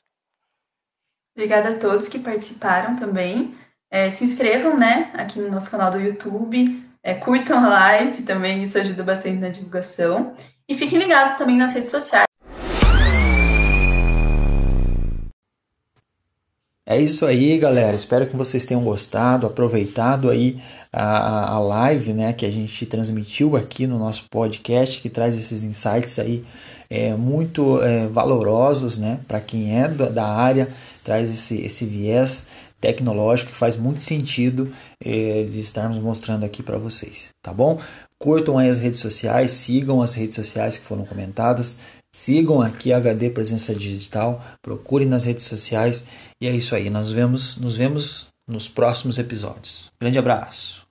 B: Obrigada a todos que participaram também. É, se inscrevam, né, aqui no nosso canal do YouTube, é, curtam a live também, isso ajuda bastante na divulgação. E fiquem ligados também nas redes sociais.
A: É isso aí, galera. Espero que vocês tenham gostado, aproveitado aí a, a live, né, que a gente transmitiu aqui no nosso podcast, que traz esses insights aí é, muito é, valorosos, né, para quem é da, da, área, traz esse, esse viés tecnológico que faz muito sentido é, de estarmos mostrando aqui para vocês, tá bom? Curtam aí as redes sociais, sigam as redes sociais que foram comentadas, Sigam aqui a HD Presença Digital, procurem nas redes sociais e é isso aí. Nós vemos, nos vemos nos próximos episódios. Grande abraço.